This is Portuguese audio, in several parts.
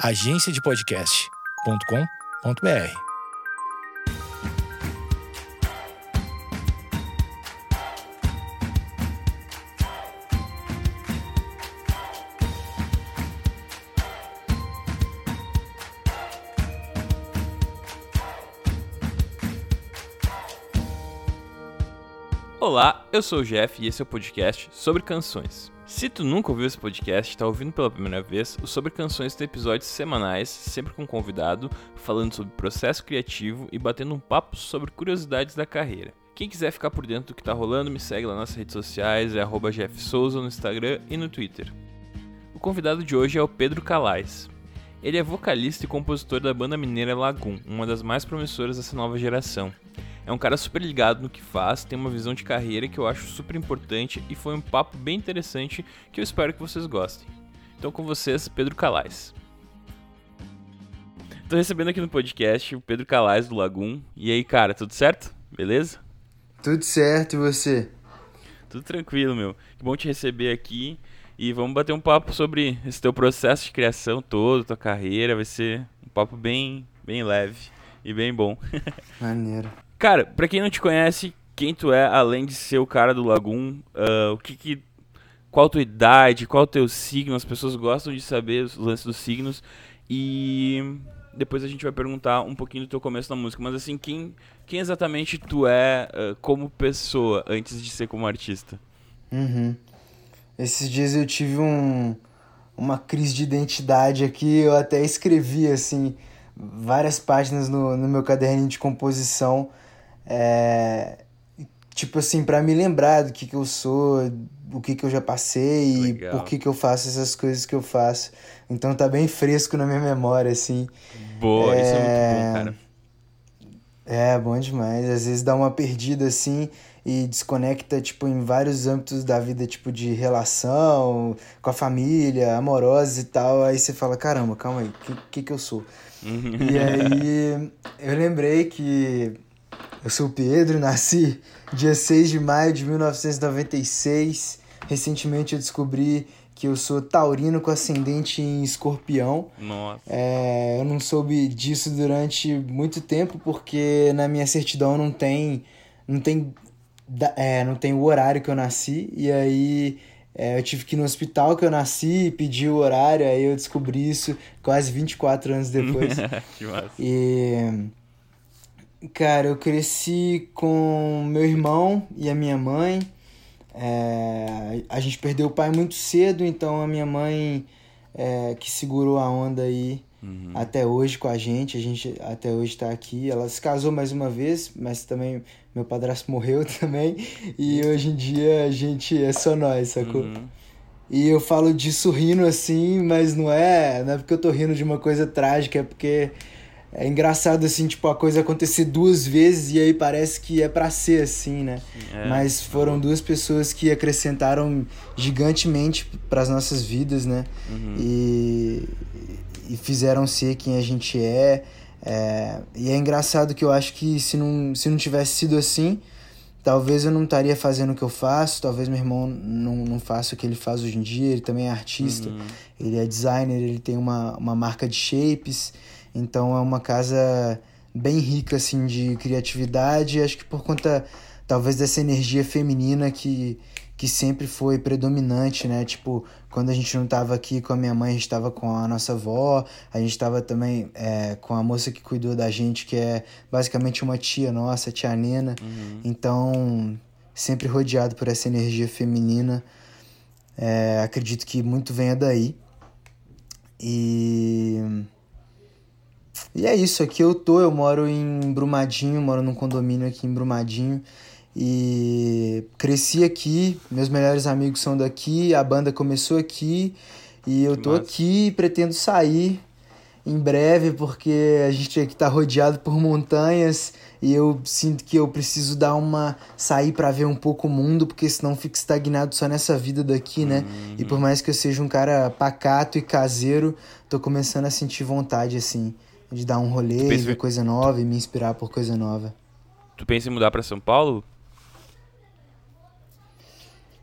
agenciadepodcast.com.br. Olá, eu sou o Jeff e esse é o podcast sobre canções. Se tu nunca ouviu esse podcast, está ouvindo pela primeira vez, o Sobre Canções tem episódios semanais, sempre com um convidado, falando sobre processo criativo e batendo um papo sobre curiosidades da carreira. Quem quiser ficar por dentro do que está rolando, me segue lá nas redes sociais, é @jeffsouza no Instagram e no Twitter. O convidado de hoje é o Pedro Calais. Ele é vocalista e compositor da banda mineira Lagoon, uma das mais promissoras dessa nova geração. É um cara super ligado no que faz, tem uma visão de carreira que eu acho super importante e foi um papo bem interessante que eu espero que vocês gostem. Então com vocês, Pedro Calais. Tô recebendo aqui no podcast o Pedro Calais do Lagoon. E aí, cara, tudo certo? Beleza? Tudo certo, e você? Tudo tranquilo, meu. Que bom te receber aqui. E vamos bater um papo sobre esse teu processo de criação todo, tua carreira. Vai ser um papo bem, bem leve e bem bom. Maneiro. Cara, pra quem não te conhece, quem tu é, além de ser o cara do Lagoon, uh, o que que... Qual a tua idade, qual o teu signo, as pessoas gostam de saber os lances dos signos. E depois a gente vai perguntar um pouquinho do teu começo na música. Mas assim, quem, quem exatamente tu é uh, como pessoa, antes de ser como artista? Uhum. Esses dias eu tive um, uma crise de identidade aqui, eu até escrevi, assim, várias páginas no, no meu caderninho de composição é, tipo assim, para me lembrar do que, que eu sou, o que, que eu já passei Legal. e por que, que eu faço essas coisas que eu faço. Então tá bem fresco na minha memória, assim. Boa, é... isso é muito bom, cara. É, bom demais. Às vezes dá uma perdida assim e desconecta, tipo, em vários âmbitos da vida, tipo, de relação, com a família, amorosa e tal. Aí você fala, caramba, calma aí, o que, que, que eu sou? e aí eu lembrei que eu sou o Pedro, nasci dia 6 de maio de 1996. Recentemente eu descobri que eu sou taurino com ascendente em escorpião. Nossa. É, eu não soube disso durante muito tempo porque na minha certidão não tem não tem é, não tem o horário que eu nasci e aí é, eu tive que ir no hospital que eu nasci, pedir o horário, aí eu descobri isso quase 24 anos depois. que massa. E Cara, eu cresci com meu irmão e a minha mãe. É, a gente perdeu o pai muito cedo, então a minha mãe é, que segurou a onda aí uhum. até hoje com a gente. A gente até hoje está aqui. Ela se casou mais uma vez, mas também meu padrasto morreu também. E hoje em dia a gente é só nós, sacou? Uhum. E eu falo disso rindo assim, mas não é, não é porque eu tô rindo de uma coisa trágica, é porque é engraçado, assim, tipo, a coisa acontecer duas vezes e aí parece que é para ser assim, né? É. Mas foram duas pessoas que acrescentaram gigantemente para as nossas vidas, né? Uhum. E, e fizeram ser quem a gente é. é. E é engraçado que eu acho que se não, se não tivesse sido assim, talvez eu não estaria fazendo o que eu faço, talvez meu irmão não, não faça o que ele faz hoje em dia, ele também é artista, uhum. ele é designer, ele tem uma, uma marca de shapes. Então é uma casa bem rica assim de criatividade, acho que por conta talvez dessa energia feminina que que sempre foi predominante, né? Tipo, quando a gente não estava aqui com a minha mãe, a gente estava com a nossa avó, a gente estava também é, com a moça que cuidou da gente, que é basicamente uma tia nossa, tia Nena. Uhum. Então, sempre rodeado por essa energia feminina. É, acredito que muito venha daí. E e é isso, aqui eu tô, eu moro em Brumadinho, moro num condomínio aqui em Brumadinho. E cresci aqui, meus melhores amigos são daqui, a banda começou aqui e eu tô aqui pretendo sair em breve porque a gente aqui tá rodeado por montanhas e eu sinto que eu preciso dar uma sair para ver um pouco o mundo porque senão fico estagnado só nessa vida daqui, né? Uhum. E por mais que eu seja um cara pacato e caseiro, tô começando a sentir vontade assim de dar um rolê, pensa... ver coisa nova e me inspirar por coisa nova. Tu pensa em mudar para São Paulo?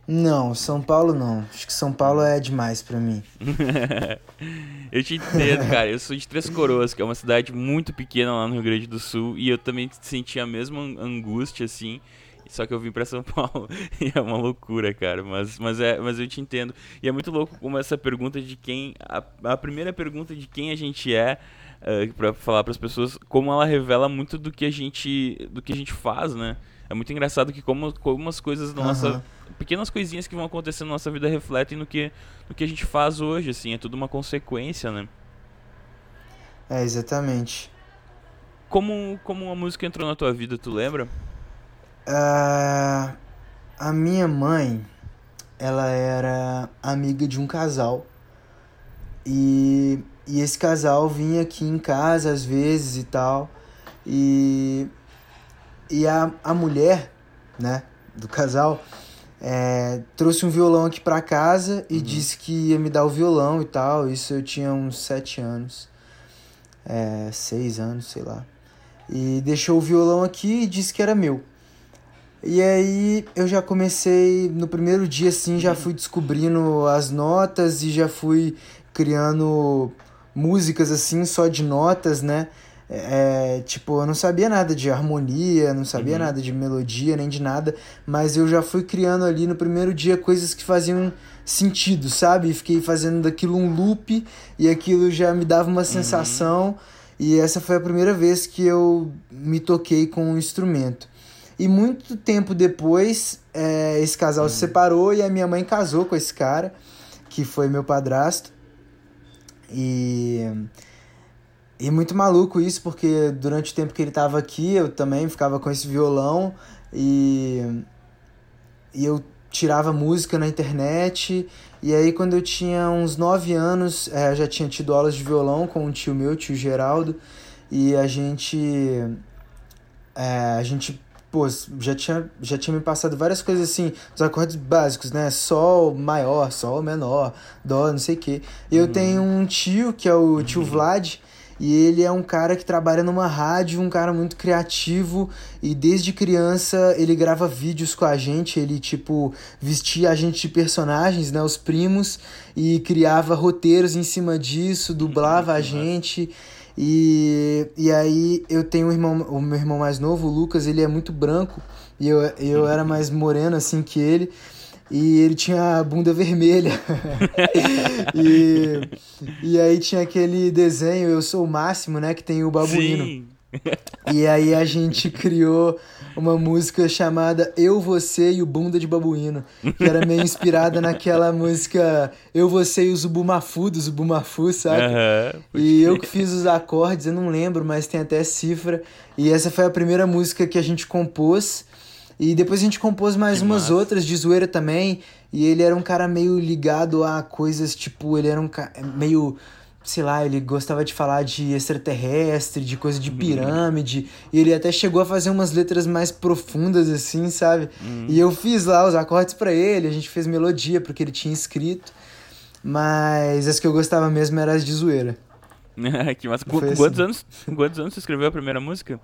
Não, São Paulo não. Acho que São Paulo é demais para mim. eu te entendo, cara. Eu sou de Três Coroas, que é uma cidade muito pequena lá no Rio Grande do Sul, e eu também senti a mesma angústia, assim. Só que eu vim para São Paulo e é uma loucura, cara. Mas, mas, é, mas eu te entendo. E é muito louco como essa pergunta de quem. A, a primeira pergunta de quem a gente é. Uh, eh, para falar para as pessoas como ela revela muito do que a gente do que a gente faz né? É muito engraçado que como, como as coisas da nossa pequenas coisinhas que vão acontecendo na nossa vida refletem no que no que a gente faz hoje assim é tudo uma consequência né? É exatamente. Como como a música entrou na tua vida tu lembra? Uh, a minha mãe, ela era amiga de um casal. E, e esse casal vinha aqui em casa às vezes e tal. E, e a, a mulher, né, do casal, é, trouxe um violão aqui pra casa e uhum. disse que ia me dar o violão e tal. Isso eu tinha uns sete anos. É, seis anos, sei lá. E deixou o violão aqui e disse que era meu. E aí eu já comecei, no primeiro dia assim, já fui descobrindo as notas e já fui criando músicas assim, só de notas, né? É, tipo, eu não sabia nada de harmonia, não sabia uhum. nada de melodia, nem de nada, mas eu já fui criando ali no primeiro dia coisas que faziam sentido, sabe? E fiquei fazendo daquilo um loop e aquilo já me dava uma uhum. sensação. Uhum. E essa foi a primeira vez que eu me toquei com um instrumento. E muito tempo depois, é, esse casal se separou e a minha mãe casou com esse cara, que foi meu padrasto. E. E muito maluco isso, porque durante o tempo que ele estava aqui, eu também ficava com esse violão e. E eu tirava música na internet. E aí, quando eu tinha uns 9 anos, é, já tinha tido aulas de violão com um tio meu, tio Geraldo. E a gente. É, a gente pô, já tinha, já tinha me passado várias coisas assim, os acordes básicos, né? Sol maior, sol menor, dó, não sei o quê. Eu uhum. tenho um tio, que é o tio uhum. Vlad, e ele é um cara que trabalha numa rádio, um cara muito criativo e desde criança ele grava vídeos com a gente, ele tipo vestia a gente de personagens, né, os primos e criava roteiros em cima disso, dublava a gente. E, e aí eu tenho um irmão, o meu irmão mais novo, o Lucas, ele é muito branco e eu, eu era mais moreno assim que ele. E ele tinha a bunda vermelha. e, e aí tinha aquele desenho, Eu Sou o Máximo, né? Que tem o babuíno. Sim. E aí a gente criou uma música chamada Eu, Você e o Bunda de Babuíno, que era meio inspirada naquela música Eu, Você e o Zubumafu, do Zubumafu, sabe? Uhum, e eu que fiz os acordes, eu não lembro, mas tem até cifra. E essa foi a primeira música que a gente compôs. E depois a gente compôs mais que umas massa. outras de zoeira também. E ele era um cara meio ligado a coisas, tipo, ele era um cara meio sei lá, ele gostava de falar de extraterrestre, de coisa de uhum. pirâmide, e ele até chegou a fazer umas letras mais profundas assim, sabe? Uhum. E eu fiz lá os acordes para ele, a gente fez melodia porque ele tinha escrito. Mas as que eu gostava mesmo eram as de zoeira. que massa. Qu assim. quantos, anos, quantos anos você escreveu a primeira música?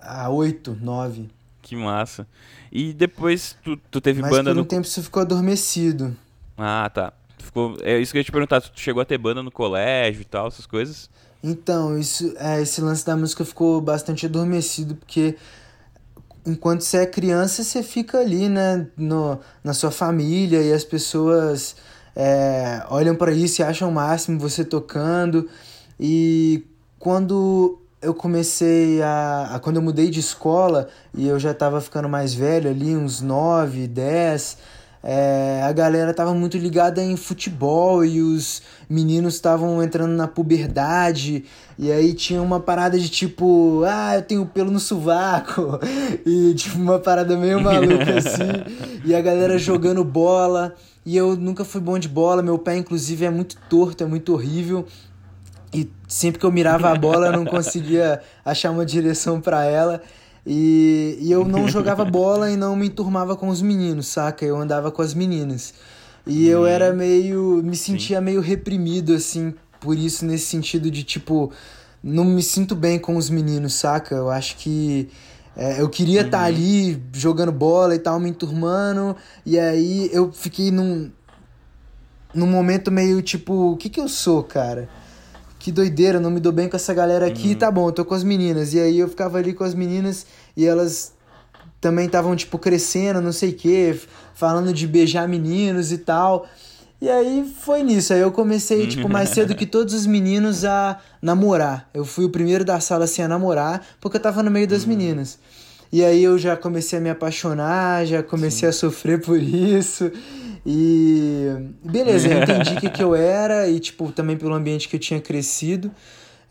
Ah, oito, nove. Que massa. E depois tu, tu teve Mas banda por um no... tempo você ficou adormecido. Ah, tá. Ficou, é isso que eu ia te perguntar, tu chegou a ter banda no colégio e tal, essas coisas? Então, isso, é, esse lance da música ficou bastante adormecido, porque enquanto você é criança, você fica ali, né, no, na sua família e as pessoas é, olham para isso e acham o máximo você tocando. E quando eu comecei a, a, Quando eu mudei de escola e eu já estava ficando mais velho ali, uns 9, 10 é, a galera tava muito ligada em futebol e os meninos estavam entrando na puberdade. E aí tinha uma parada de tipo, ah, eu tenho pelo no sovaco. E tipo uma parada meio maluca assim. E a galera jogando bola. E eu nunca fui bom de bola, meu pé inclusive é muito torto, é muito horrível. E sempre que eu mirava a bola eu não conseguia achar uma direção para ela. E, e eu não jogava bola e não me enturmava com os meninos, saca? Eu andava com as meninas. E hum. eu era meio. me sentia Sim. meio reprimido, assim, por isso, nesse sentido de tipo. Não me sinto bem com os meninos, saca? Eu acho que É, eu queria estar tá Uhum. ali jogando bola e tal, me enturmando. E aí eu fiquei num, num momento meio tipo: o que que eu sou, cara? Que doideira, não me dou bem com essa galera aqui, Uhum. tá bom, eu tô com as meninas. E aí eu ficava ali com as meninas e elas também estavam, tipo, crescendo, não sei o quê, falando de beijar meninos e tal. E aí foi nisso. Aí eu comecei, tipo, mais cedo que todos os meninos a namorar. Eu fui o primeiro da sala assim a namorar, porque eu tava no meio das meninas. E aí eu já comecei a me apaixonar, já comecei a sofrer por isso. E beleza, eu entendi o que, que eu era e, tipo, também pelo ambiente que eu tinha crescido.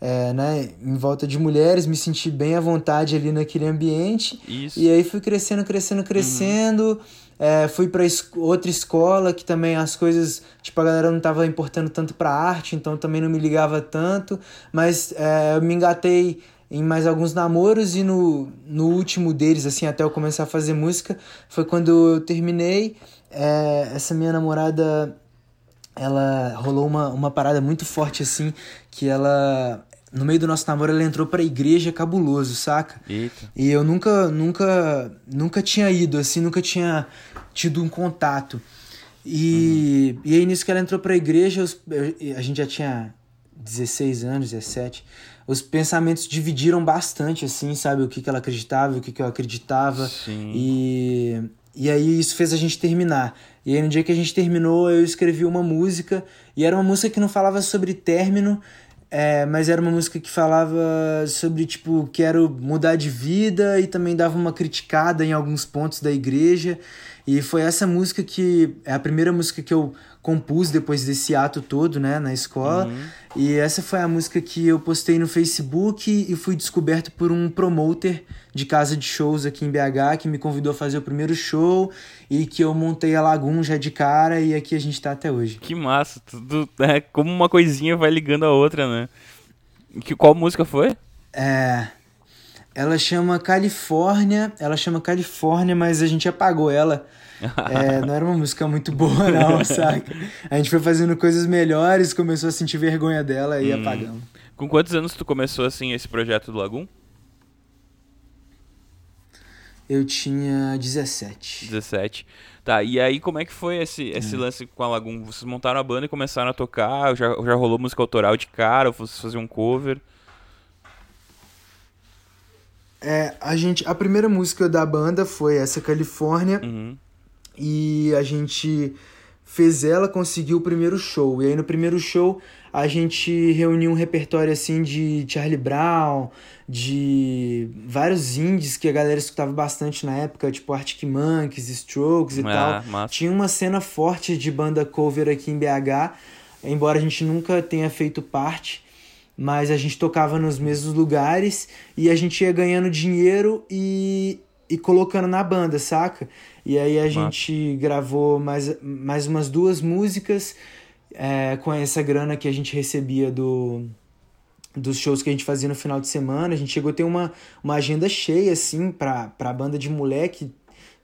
É, né, em volta de mulheres, me senti bem à vontade ali naquele ambiente. Isso. E aí fui crescendo, crescendo, crescendo. É, fui pra es- outra escola que também as coisas, tipo, a galera não tava importando tanto pra arte, então também não me ligava tanto. Mas é, eu me engatei em mais alguns namoros e no, no último deles, assim, até eu começar a fazer música, foi quando eu terminei. É, essa minha namorada, ela rolou uma, uma parada muito forte, assim, que ela. No meio do nosso namoro, ela entrou pra igreja cabuloso, saca? Eita. E eu nunca, nunca, nunca tinha ido, assim, nunca tinha tido um contato. E, e aí, nisso que ela entrou pra igreja, os- a gente já tinha 16 anos, 17. Os pensamentos dividiram bastante, assim, sabe? O que, que ela acreditava, o que, que eu acreditava. Sim. E, e aí isso fez a gente terminar. E aí no dia que a gente terminou, eu escrevi uma música. E era uma música que não falava sobre término, é, mas era uma música que falava sobre, tipo, quero mudar de vida e também dava uma criticada em alguns pontos da igreja. E foi essa música que é a primeira música que eu compus depois desse ato todo, né, na escola. E essa foi a música que eu postei no Facebook e fui descoberto por um promoter de casa de shows aqui em BH que me convidou a fazer o primeiro show e que eu montei a Lagoon já de cara e aqui a gente tá até hoje. Que massa. Tudo, é, como uma coisinha vai ligando a outra, né? Que, qual música foi? É. Ela chama Califórnia, ela chama Califórnia, mas a gente apagou ela. É, não era uma música muito boa, não, saca? A gente foi fazendo coisas melhores, começou a sentir vergonha dela e apagamos. Com quantos anos tu começou, assim, esse projeto do Lagoon? Eu tinha 17. 17. Tá, e aí como é que foi esse, Hum. esse lance com a Lagoon? Vocês montaram a banda e começaram a tocar? Já, já rolou música autoral de cara? Ou vocês faziam um cover? É, a gente, a primeira música da banda foi essa Califórnia Uhum. E a gente fez ela, conseguiu o primeiro show. E aí no primeiro show a gente reuniu um repertório assim de Charlie Brown, de vários indies que a galera escutava bastante na época, tipo Arctic Monkeys, Strokes e Ah, tal. massa. Tinha uma cena forte de banda cover aqui em BH, embora a gente nunca tenha feito parte, mas a gente tocava nos mesmos lugares e a gente ia ganhando dinheiro e, e colocando na banda, saca? E aí a gente gravou mais, mais umas duas músicas é, com essa grana que a gente recebia do dos shows que a gente fazia no final de semana. A gente chegou a ter uma, uma agenda cheia, assim, pra, pra banda de moleque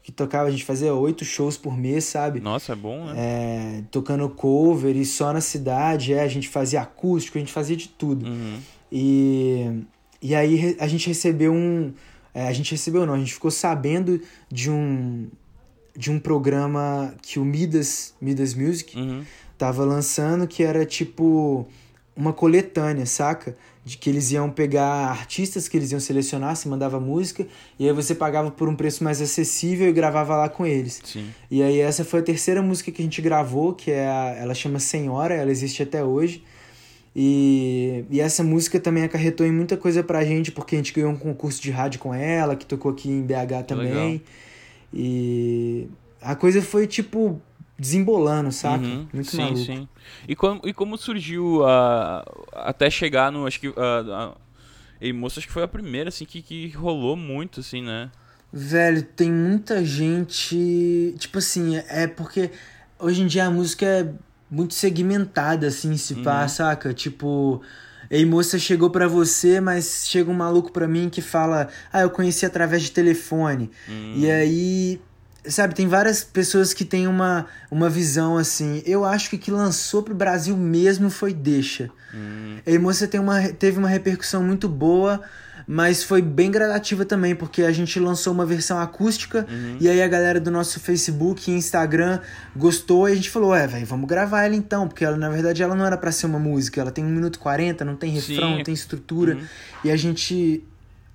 que tocava. A gente fazia oito shows por mês, sabe? Nossa, é bom, né? É, tocando cover e só na cidade. É, a gente fazia acústico, a gente fazia de tudo. Uhum. E, e aí a gente recebeu um. É, a gente recebeu não, a gente ficou sabendo de um de um programa que o Midas, Midas Music, Uhum. tava lançando que era tipo uma coletânea, saca? De que eles iam pegar artistas que eles iam selecionar, se mandava música, e aí você pagava por um preço mais acessível e gravava lá com eles. Sim. E aí essa foi a terceira música que a gente gravou, que é a, ela chama Senhora, ela existe até hoje. E, e essa música também acarretou em muita coisa pra gente, porque a gente ganhou um concurso de rádio com ela, que tocou aqui em BH também. legal. E a coisa foi tipo desembolando, saca? Uhum. Muito sim, maluco. sim. E como, e como surgiu a, até chegar no. Acho que. A, a, e moça, acho que foi a primeira, assim, que, que rolou muito, assim, né? Velho, tem muita gente. Tipo assim, é porque hoje em dia a música é muito segmentada, assim, se pá, Uhum. saca? Tipo. Ei, moça, chegou pra você, mas chega um maluco pra mim que fala: Ah, eu conheci através de telefone. Hum, E aí. Sabe, tem várias pessoas que têm uma, uma visão assim. Eu acho que o que lançou pro Brasil mesmo foi Deixa. hum, Ei, moça tem uma, teve uma repercussão muito boa, mas foi bem gradativa também, porque a gente lançou uma versão acústica Uhum. e aí a galera do nosso Facebook e Instagram gostou e a gente falou, é, velho, vamos gravar ela então, porque ela, na verdade ela não era pra ser uma música, ela tem 1 minuto e 40, não tem refrão, Sim. não tem estrutura. Uhum. E a gente.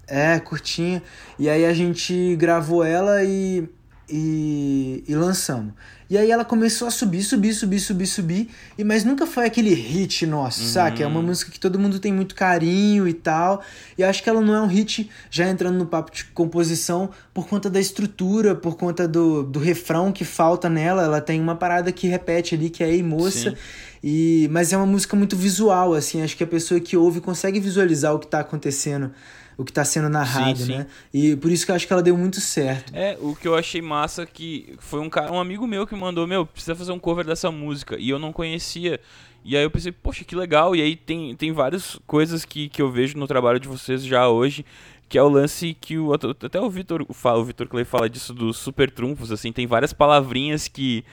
É, curtinha. E aí a gente gravou ela e, e, e lançamos. E aí ela começou a subir, subir, subir, subir, subir. E, mas nunca foi aquele hit nosso, sabe? É uma música que todo mundo tem muito carinho e tal. E acho que ela não é um hit, já entrando no papo de composição, por conta da estrutura, por conta do, do refrão que falta nela. Ela tem uma parada que repete ali, que é Ei Moça. Sim. E, mas é uma música muito visual, assim. Acho que a pessoa que ouve consegue visualizar o que tá acontecendo, o que tá sendo narrado, Sim, sim. né? E por isso que eu acho que ela deu muito certo. É, o que eu achei massa que foi um cara, um amigo meu que mandou, meu, precisa fazer um cover dessa música. E eu não conhecia. E aí eu pensei, poxa, que legal. E aí tem, tem várias coisas que, que eu vejo no trabalho de vocês já hoje. Que é o lance que o. Até o Vitor fala, o Vitor Clay fala disso dos super trunfos, assim, tem várias palavrinhas que,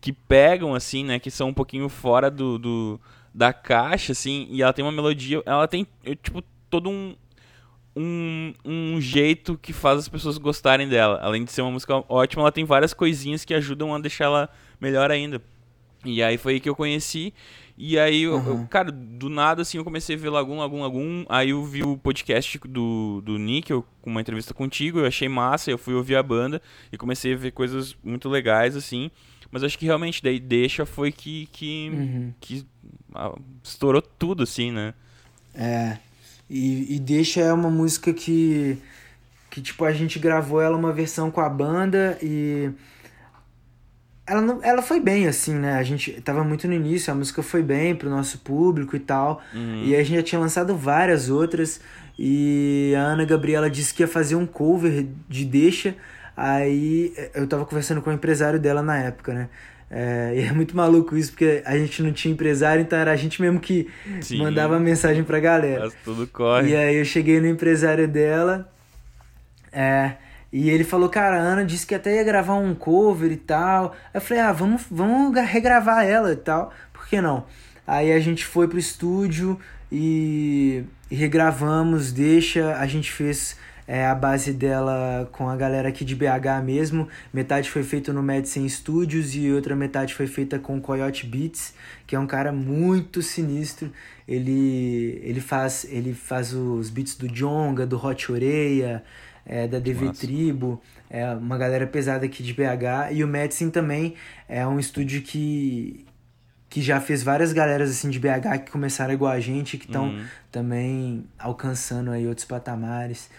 que pegam, assim, né? Que são um pouquinho fora do, do da caixa, assim, e ela tem uma melodia. Ela tem, tipo, todo um, um, um jeito que faz as pessoas gostarem dela. Além de ser uma música ótima, ela tem várias coisinhas que ajudam a deixar ela melhor ainda. E aí foi aí que eu conheci. E aí, eu, eu- cara, do nada, assim, eu comecei a ver Lagum, Lagum, Lagum. Aí eu vi o podcast do, do Nickel, com uma entrevista contigo. Eu achei massa, eu fui ouvir a banda e comecei a ver coisas muito legais, assim. Mas acho que realmente, daí Deixa foi que, que, Uhum. que ah, estourou tudo, assim, né? É. E, e Deixa é uma música que. Que, tipo, a gente gravou ela uma versão com a banda e. Ela, não, ela foi bem, assim, né? A gente tava muito no início, a música foi bem pro nosso público e tal. Uhum. E a gente já tinha lançado várias outras. E a Ana Gabriela disse que ia fazer um cover de Deixa. Aí eu tava conversando com o empresário dela na época, né? É, e é muito maluco isso, porque a gente não tinha empresário, então era a gente mesmo que Sim. mandava mensagem pra galera. Mas tudo corre. E aí eu cheguei no empresário dela, é, e ele falou, cara, a Ana disse que até ia gravar um cover e tal. Aí eu falei, ah, vamos, vamos gra- regravar ela e tal, por que não? Aí a gente foi pro estúdio e, e regravamos, deixa, a gente fez é, a base dela com a galera aqui de BH mesmo. Metade foi feita no Medicine Studios e outra metade foi feita com o Coyote Beats, que é um cara muito sinistro. Ele, ele, faz, ele faz os beats do Jonga, do Hot Oreia, é, da DV massa. Tribo, é uma galera pesada aqui de BH. E o Medicine também é um estúdio que, que já fez várias galeras assim de BH que começaram igual a gente, que estão Uhum. também alcançando aí outros patamares.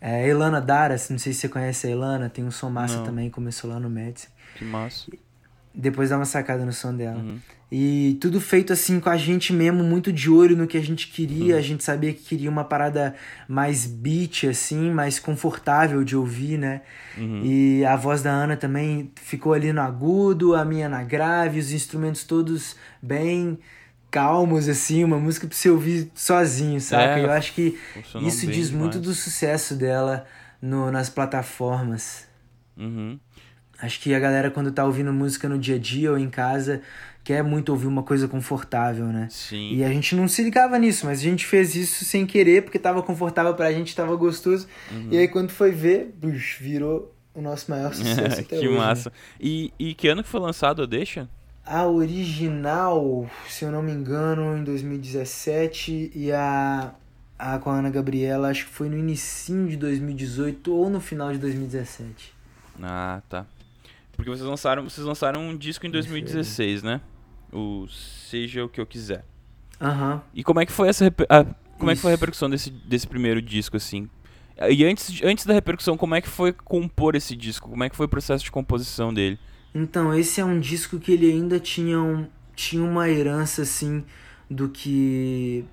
É, Elana Daras, não sei se você conhece a Elana, tem um som massa Não. também, começou lá no Medicine. Que massa. Depois dá uma sacada no som dela. Uhum. E tudo feito assim com a gente mesmo, muito de olho no que a gente queria. Uhum. A gente sabia que queria uma parada mais beat, assim, mais confortável de ouvir, né? Uhum. E a voz da Ana também ficou ali no agudo, a minha na grave, os instrumentos todos bem calmos, assim, uma música pra você ouvir sozinho, saca? É, Eu acho que isso diz muito demais. do sucesso dela no, nas plataformas. Uhum. Acho que a galera, quando tá ouvindo música no dia a dia ou em casa, quer muito ouvir uma coisa confortável, né? Sim. E a gente não se ligava nisso, mas a gente fez isso sem querer, porque tava confortável pra gente, tava gostoso. Uhum. E aí quando foi ver, bush, virou o nosso maior sucesso até que hoje. né? massa. E, e que ano que foi lançado a Deixa? A original, se eu não me engano, em 2017 e a, a com a Ana Gabriela, acho que foi no início de 2018 ou no final de 2017. Ah, tá. Porque vocês lançaram, vocês lançaram um disco em 2016, né? O Seja o que eu quiser. Aham. E como é que foi essa a- como é que foi a Isso. repercussão desse, desse primeiro disco assim? E antes, antes da repercussão, como é que foi compor esse disco? Como é que foi o processo de composição dele? Então, esse é um disco que ele ainda tinha, um, tinha uma herança, assim, do que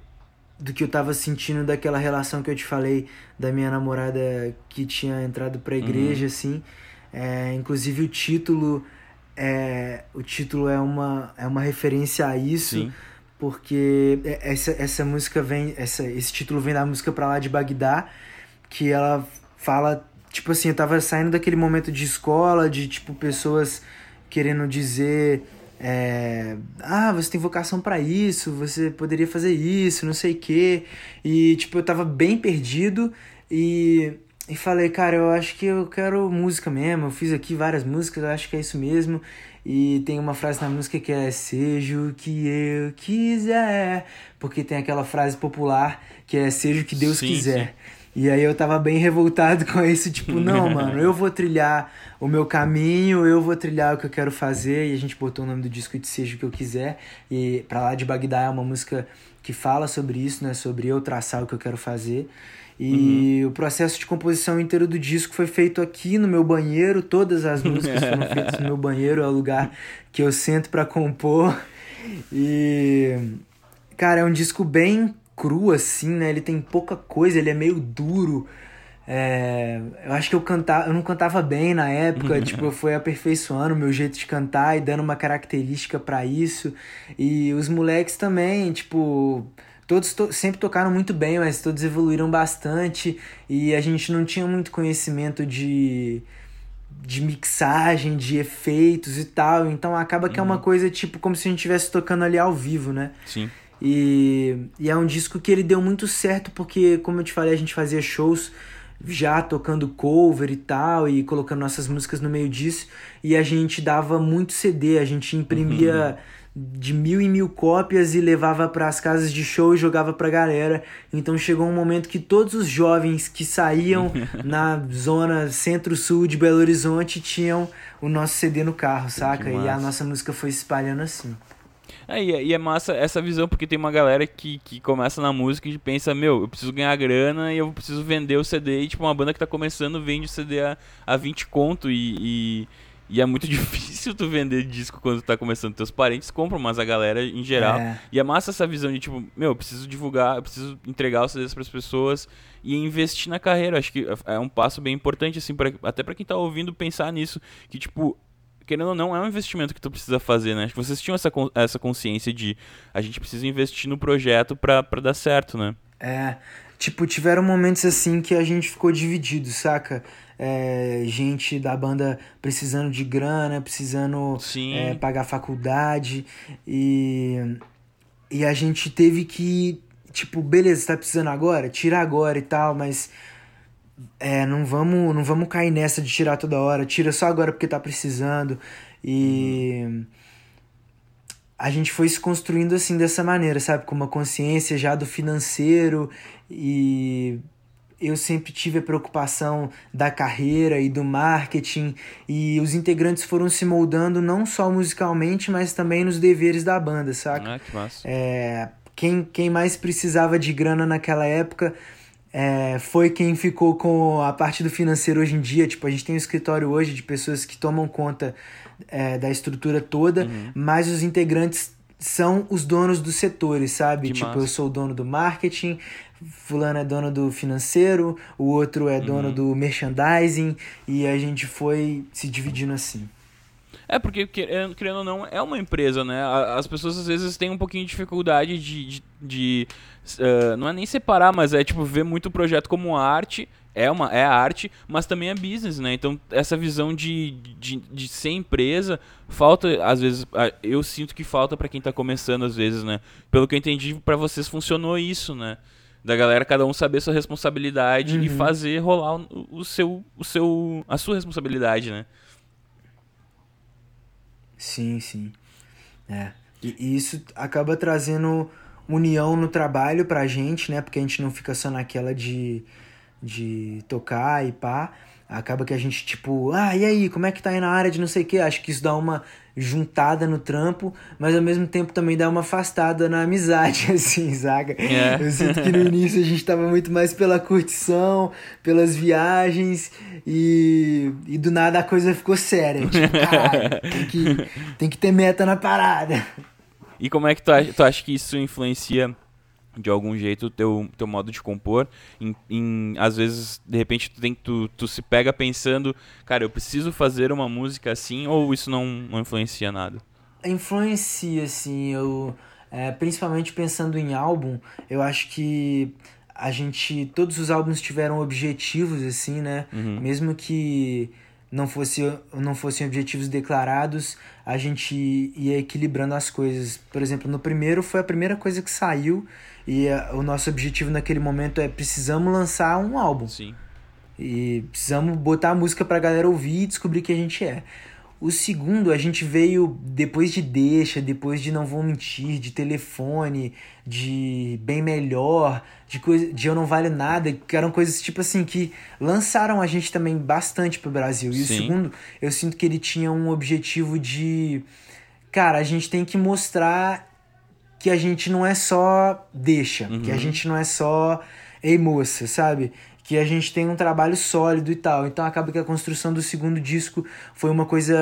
do que eu tava sentindo daquela relação que eu te falei da minha namorada que tinha entrado pra igreja, assim. É, inclusive o título é, o título é uma, é uma referência a isso, Sim. porque é- essa, essa música vem, essa, esse título vem da música Pra Lá de Bagdá, que ela fala, tipo assim, eu tava saindo daquele momento de escola, de tipo pessoas querendo dizer, é, ah, você tem vocação pra isso, você poderia fazer isso, não sei o quê, e tipo, eu tava bem perdido, e, e falei, cara, eu acho que eu quero música mesmo. Eu fiz aqui várias músicas, eu acho que é isso mesmo. E tem uma frase na música que é Seja o que eu quiser. Porque tem aquela frase popular que é Seja o que Deus sim, quiser. Sim. E aí eu tava bem revoltado com isso, tipo, não, mano, eu vou trilhar o meu caminho, eu vou trilhar o que eu quero fazer. E a gente botou o nome do disco de Seja o que eu quiser. E Pra Lá de Bagdá é uma música que fala sobre isso, né? Sobre eu traçar o que eu quero fazer. E uhum. o processo de composição inteiro do disco foi feito aqui no meu banheiro. Todas as músicas foram feitas no meu banheiro, é o lugar que eu sento para compor. E. Cara, é um disco bem cru, assim, né? Ele tem pouca coisa, ele é meio duro. É, eu acho que eu cantava, eu não cantava bem na época, tipo, eu fui aperfeiçoando o meu jeito de cantar e dando uma característica para isso. E os moleques também, tipo, todos to sempre tocaram muito bem, mas todos evoluíram bastante e a gente não tinha muito conhecimento de de mixagem, de efeitos e tal. Então acaba que uhum. é uma uhum. coisa tipo como se a gente estivesse tocando ali ao vivo, né? Sim. E, e é um disco que ele deu muito certo porque, como eu te falei, a gente fazia shows já tocando cover e tal, e colocando nossas músicas no meio disso, e a gente dava muito CD, a gente imprimia uhum. de mil em mil cópias e levava para as casas de show e jogava pra galera. Então chegou um momento que todos os jovens que saíam na zona centro-sul de Belo Horizonte tinham o nosso CD no carro, saca? E a nossa música foi se espalhando assim. É, e, é, e é massa essa visão, porque tem uma galera que, que começa na música e pensa, meu, eu preciso ganhar grana e eu preciso vender o CD. E, tipo, uma banda que tá começando vende o CD a, a 20 conto e, e, e é muito difícil tu vender disco quando tu tá começando. Teus parentes compram, mas a galera em geral. É. E é massa essa visão de, tipo, meu, eu preciso divulgar, eu preciso entregar os CDs pras pessoas e investir na carreira. Acho que é um passo bem importante, assim, pra, até para quem tá ouvindo pensar nisso. Que, tipo, querendo ou não, é um investimento que tu precisa fazer, né? Acho que vocês tinham essa, essa consciência de a gente precisa investir no projeto pra, pra dar certo, né? É, tipo, tiveram momentos assim que a gente ficou dividido, saca? É, gente da banda precisando de grana, precisando é, pagar faculdade e, e a gente teve que, tipo, beleza, tá precisando agora? Tira agora e tal, mas é, não vamos, não vamos cair nessa de tirar toda hora, tira só agora porque tá precisando. E uhum. a gente foi se construindo assim dessa maneira, sabe? Com uma consciência já do financeiro e eu sempre tive a preocupação da carreira e do marketing e os integrantes foram se moldando não só musicalmente, mas também nos deveres da banda, saca? Ah, que massa. É, quem, quem mais precisava de grana naquela época é, foi quem ficou com a parte do financeiro hoje em dia. Tipo, a gente tem um escritório hoje de pessoas que tomam conta é, da estrutura toda, uhum. mas os integrantes são os donos dos setores, sabe? tipo, massa. eu sou o dono do marketing, fulano é dono do financeiro, o outro é dono uhum. do merchandising, e a gente foi se dividindo assim. É, porque, querendo ou não, é uma empresa, né? As pessoas às vezes têm um pouquinho de dificuldade de. de, de uh, não é nem separar, mas é tipo ver muito o projeto como arte. É, uma, é arte, mas também é business, né? Então, essa visão de, de, de ser empresa, falta, às vezes, eu sinto que falta para quem tá começando, às vezes, né? Pelo que eu entendi, para vocês funcionou isso, né? da galera cada um saber sua responsabilidade uhum. e fazer rolar o, o, seu o seu a sua responsabilidade, né? Sim, sim. É. E, isso acaba trazendo união no trabalho pra gente, né? Porque a gente não fica só naquela de, de tocar e pá. Acaba que a gente, tipo, ah, e aí, como é que tá aí na área de não sei o quê? Acho que isso dá uma juntada no trampo, mas ao mesmo tempo também dá uma afastada na amizade, assim, saca? É. Eu sinto que no início a gente tava muito mais pela curtição, pelas viagens, e, e do nada a coisa ficou séria. Tipo, cara, tem que, tem que ter meta na parada. E como é que tu acha, tu acha que isso influencia de algum jeito o teu, teu modo de compor. Em, em, às vezes, de repente, tu, tem, tu, tu se pega pensando, cara, eu preciso fazer uma música assim, ou isso não, não influencia nada? Influencia, assim, eu. É, principalmente pensando em álbum, eu acho que a gente. Todos os álbuns tiveram objetivos, assim, né? Uhum. Mesmo que não fosse não fossem objetivos declarados, a gente ia equilibrando as coisas. Por exemplo, no primeiro foi a primeira coisa que saiu e a, o nosso objetivo naquele momento é precisamos lançar um álbum. Sim. E precisamos botar a música pra galera ouvir e descobrir quem a gente é. O segundo, a gente veio depois de Deixa, depois de Não Vou Mentir, de Telefone, de Bem Melhor, de, coisa, de Eu Não Vale Nada, que eram coisas tipo assim que lançaram a gente também bastante pro Brasil. E Sim. o segundo, eu sinto que ele tinha um objetivo de. Cara, a gente tem que mostrar que a gente não é só deixa, que a Uhum. gente não é só ei moça, sabe? Que a gente tem um trabalho sólido e tal. Então acaba que a construção do segundo disco foi uma coisa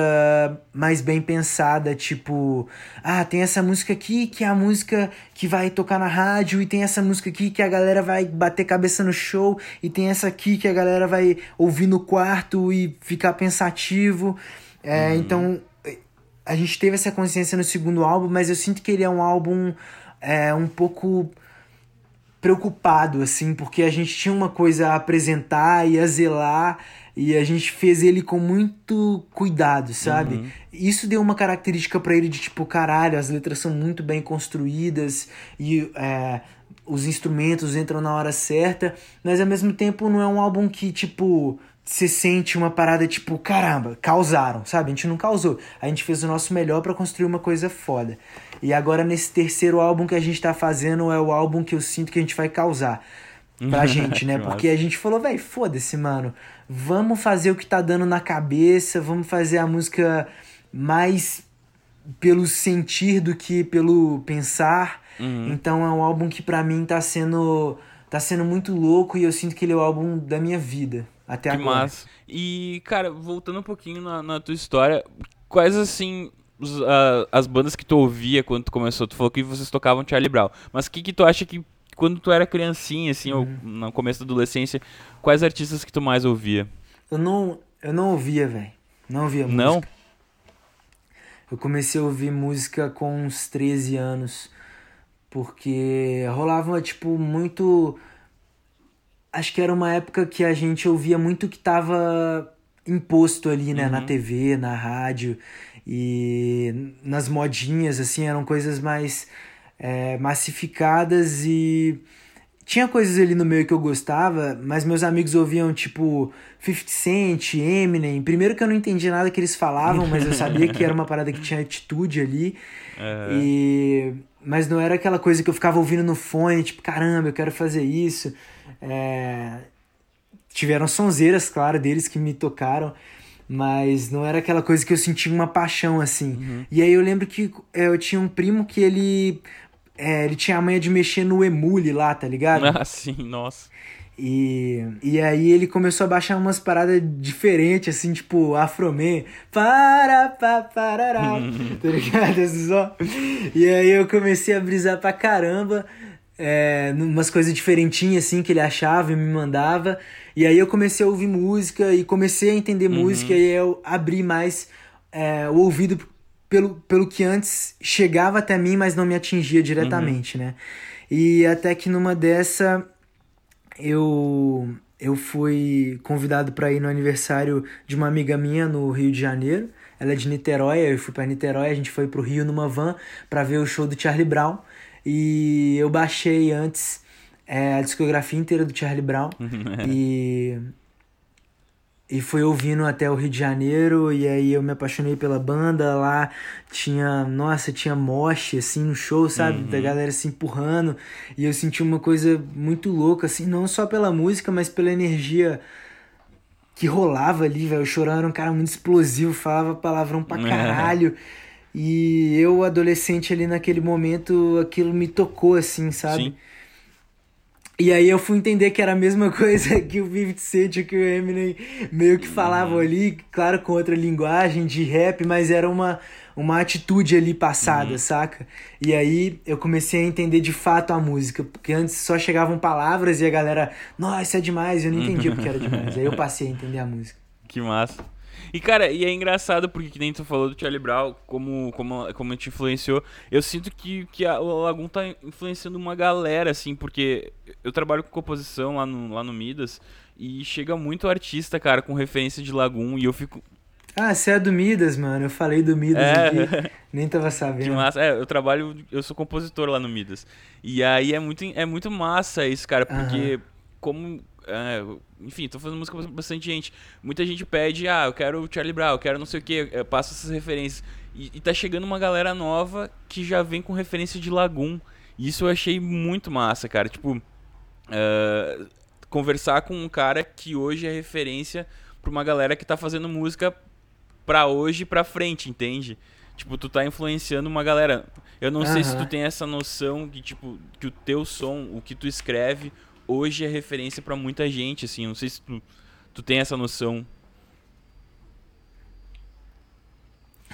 mais bem pensada, tipo, ah, tem essa música aqui que é a música que vai tocar na rádio e tem essa música aqui que a galera vai bater cabeça no show e tem essa aqui que a galera vai ouvir no quarto e ficar pensativo. É, Então a gente teve essa consciência no segundo álbum, mas eu sinto que ele é um álbum é, um pouco preocupado, assim, porque a gente tinha uma coisa a apresentar e a zelar e a gente fez ele com muito cuidado, sabe? Isso deu uma característica pra ele de tipo, caralho, as letras são muito bem construídas e é, os instrumentos entram na hora certa, mas ao mesmo tempo não é um álbum que, tipo, você sente uma parada tipo, caramba, causaram, sabe? A gente não causou. A gente fez o nosso melhor pra construir uma coisa foda. E agora nesse terceiro álbum que a gente tá fazendo é o álbum que eu sinto que a gente vai causar pra gente, né? Porque a gente falou, velho, foda-se, mano. Vamos fazer o que tá dando na cabeça, vamos fazer a música mais pelo sentir do que pelo pensar. Uhum. Então é um álbum que pra mim tá sendo tá sendo muito louco e eu sinto que ele é o álbum da minha vida até Que agora. massa. E, cara, voltando um pouquinho na, na tua história, quais, assim, os- a- as bandas que tu ouvia quando tu começou? Tu falou que vocês tocavam Charlie Brown. Mas o que que tu acha que, quando tu era criancinha, assim, ou Uhum. no começo da adolescência, quais artistas que tu mais ouvia? Eu não eu não ouvia, velho. Não ouvia Não? música. Eu comecei a ouvir música com uns 13 anos, porque rolava, tipo, muito. Acho que era uma época que a gente ouvia muito que tava imposto ali, né, na TV, na rádio e nas modinhas, assim, eram coisas mais é, massificadas e tinha coisas ali no meio que eu gostava, mas meus amigos ouviam tipo 50 Cent, Eminem. Primeiro que eu não entendia nada que eles falavam, mas eu sabia que era uma parada que tinha atitude ali. Aham. E mas não era aquela coisa que eu ficava ouvindo no fone, tipo, caramba, eu quero fazer isso. É, Tiveram sonzeiras, claro, deles que me tocaram, mas não era aquela coisa que eu sentia uma paixão assim. E aí eu lembro que é, eu tinha um primo que ele é, ele tinha a manha de mexer no emule lá, tá ligado? Ah, sim, nossa. E, e aí ele começou a baixar umas paradas diferentes, assim, tipo Afroman. Para, pa, parará. tá ligado? Assim. E aí eu comecei a brisar pra caramba. É, umas coisas diferentinhas, assim, que ele achava e me mandava. E aí eu comecei a ouvir música e comecei a entender música. E aí eu abri mais é, o ouvido pelo, pelo que antes chegava até mim, mas não me atingia diretamente, né? E até que numa dessa eu eu fui convidado para ir no aniversário de uma amiga minha no Rio de Janeiro. Ela é de Niterói, eu fui para Niterói, a gente foi pro Rio numa van para ver o show do Charlie Brown e eu baixei antes é, a discografia inteira do Charlie Brown. E e fui ouvindo até o Rio de Janeiro e aí eu me apaixonei pela banda lá. Tinha nossa tinha moche assim no show sabe? Da galera se empurrando. E eu senti uma coisa muito louca assim não só pela música mas pela energia que rolava ali velho. O Chorão era um cara muito explosivo falava palavrão pra caralho e eu adolescente ali naquele momento aquilo me tocou assim sabe Sim. e aí eu fui entender que era a mesma coisa que o 50 Cent e que o Eminem meio que falavam ali, claro, com outra linguagem de rap, mas era uma, uma atitude ali passada, saca? E aí eu comecei a entender de fato a música, porque antes só chegavam palavras e a galera, nossa, é demais, eu não entendia porque era demais. Aí eu passei a entender a música. Que massa. E, cara, e é engraçado porque, que nem tu falou do Charlie Brown, como, como, como te influenciou. Eu sinto que, que a, o Lagoon tá influenciando uma galera, assim, porque eu trabalho com composição lá no, lá no Midas e chega muito artista, cara, com referência de Lagoon e eu fico. Ah, você é do Midas, mano. Eu falei do Midas É. aqui. Nem tava sabendo. Que massa. É, eu trabalho, eu sou compositor lá no Midas. E aí é muito, é muito massa isso, cara, porque como. É, enfim, tô fazendo música pra bastante gente. Muita gente pede, ah, eu quero o Charlie Brown, eu quero não sei o que, passa essas referências. E, e tá chegando uma galera nova que já vem com referência de Lagoon. E isso eu achei muito massa, cara. Tipo, é, conversar com um cara que hoje é referência pra uma galera que tá fazendo música pra hoje e pra frente, entende? Tipo, tu tá influenciando uma galera. Eu não sei se tu tem essa noção que, tipo, que o teu som, o que tu escreve, hoje é referência pra muita gente, assim. Não sei se tu, tu tem essa noção.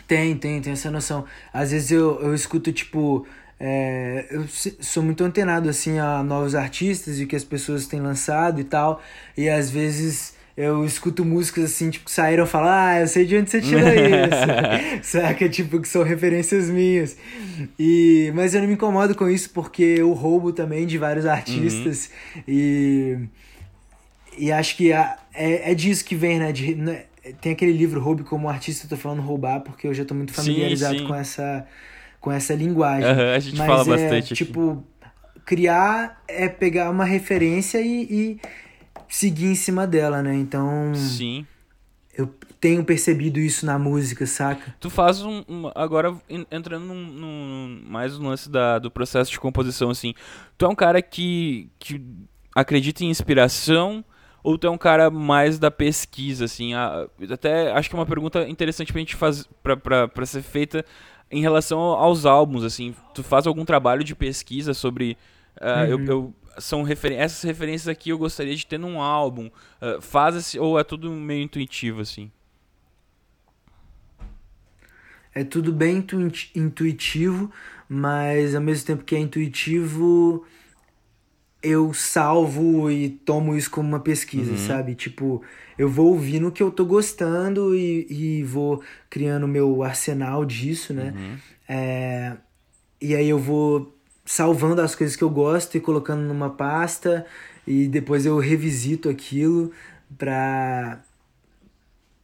Tem, tem, tem essa noção. Às vezes eu, eu escuto, tipo. é, eu sou muito antenado, assim, a novos artistas e o que as pessoas têm lançado e tal. E às vezes eu escuto músicas, assim, tipo, que saíram e falo, ah, eu sei de onde você tirou isso. Saca? Tipo, que são referências minhas. E, mas eu não me incomodo com isso porque eu roubo também de vários artistas. E. E acho que a- é, é disso que vem, né? De, né, tem aquele livro Roube como artista, eu tô falando roubar, porque eu já tô muito Sim, familiarizado sim. com essa com essa linguagem. Aham, a gente Mas fala é, bastante aqui. tipo, criar é pegar uma referência e, e seguir em cima dela, né? Então, Sim. eu tenho percebido isso na música, saca? Tu faz um. um- agora, en- entrando num, num- mais no lance da, do processo de composição, assim. Tu é um cara que, que acredita em inspiração ou tu é um cara mais da pesquisa, assim? A- até acho que é uma pergunta interessante pra gente fazer. Pra, pra, pra ser feita em relação aos álbuns, assim. Tu faz algum trabalho de pesquisa sobre. eu, Uhum. eu- são referen essas referências aqui eu gostaria de ter num álbum. Ah, faz esse, ou é tudo meio intuitivo, assim? É tudo bem intuiti- intuitivo, mas ao mesmo tempo que é intuitivo, eu salvo e tomo isso como uma pesquisa, Uhum. sabe? Tipo, eu vou ouvindo o que eu tô gostando e, e vou criando meu arsenal disso, né? Uhum. É, e aí eu vou salvando as coisas que eu gosto e colocando numa pasta e depois eu revisito aquilo pra,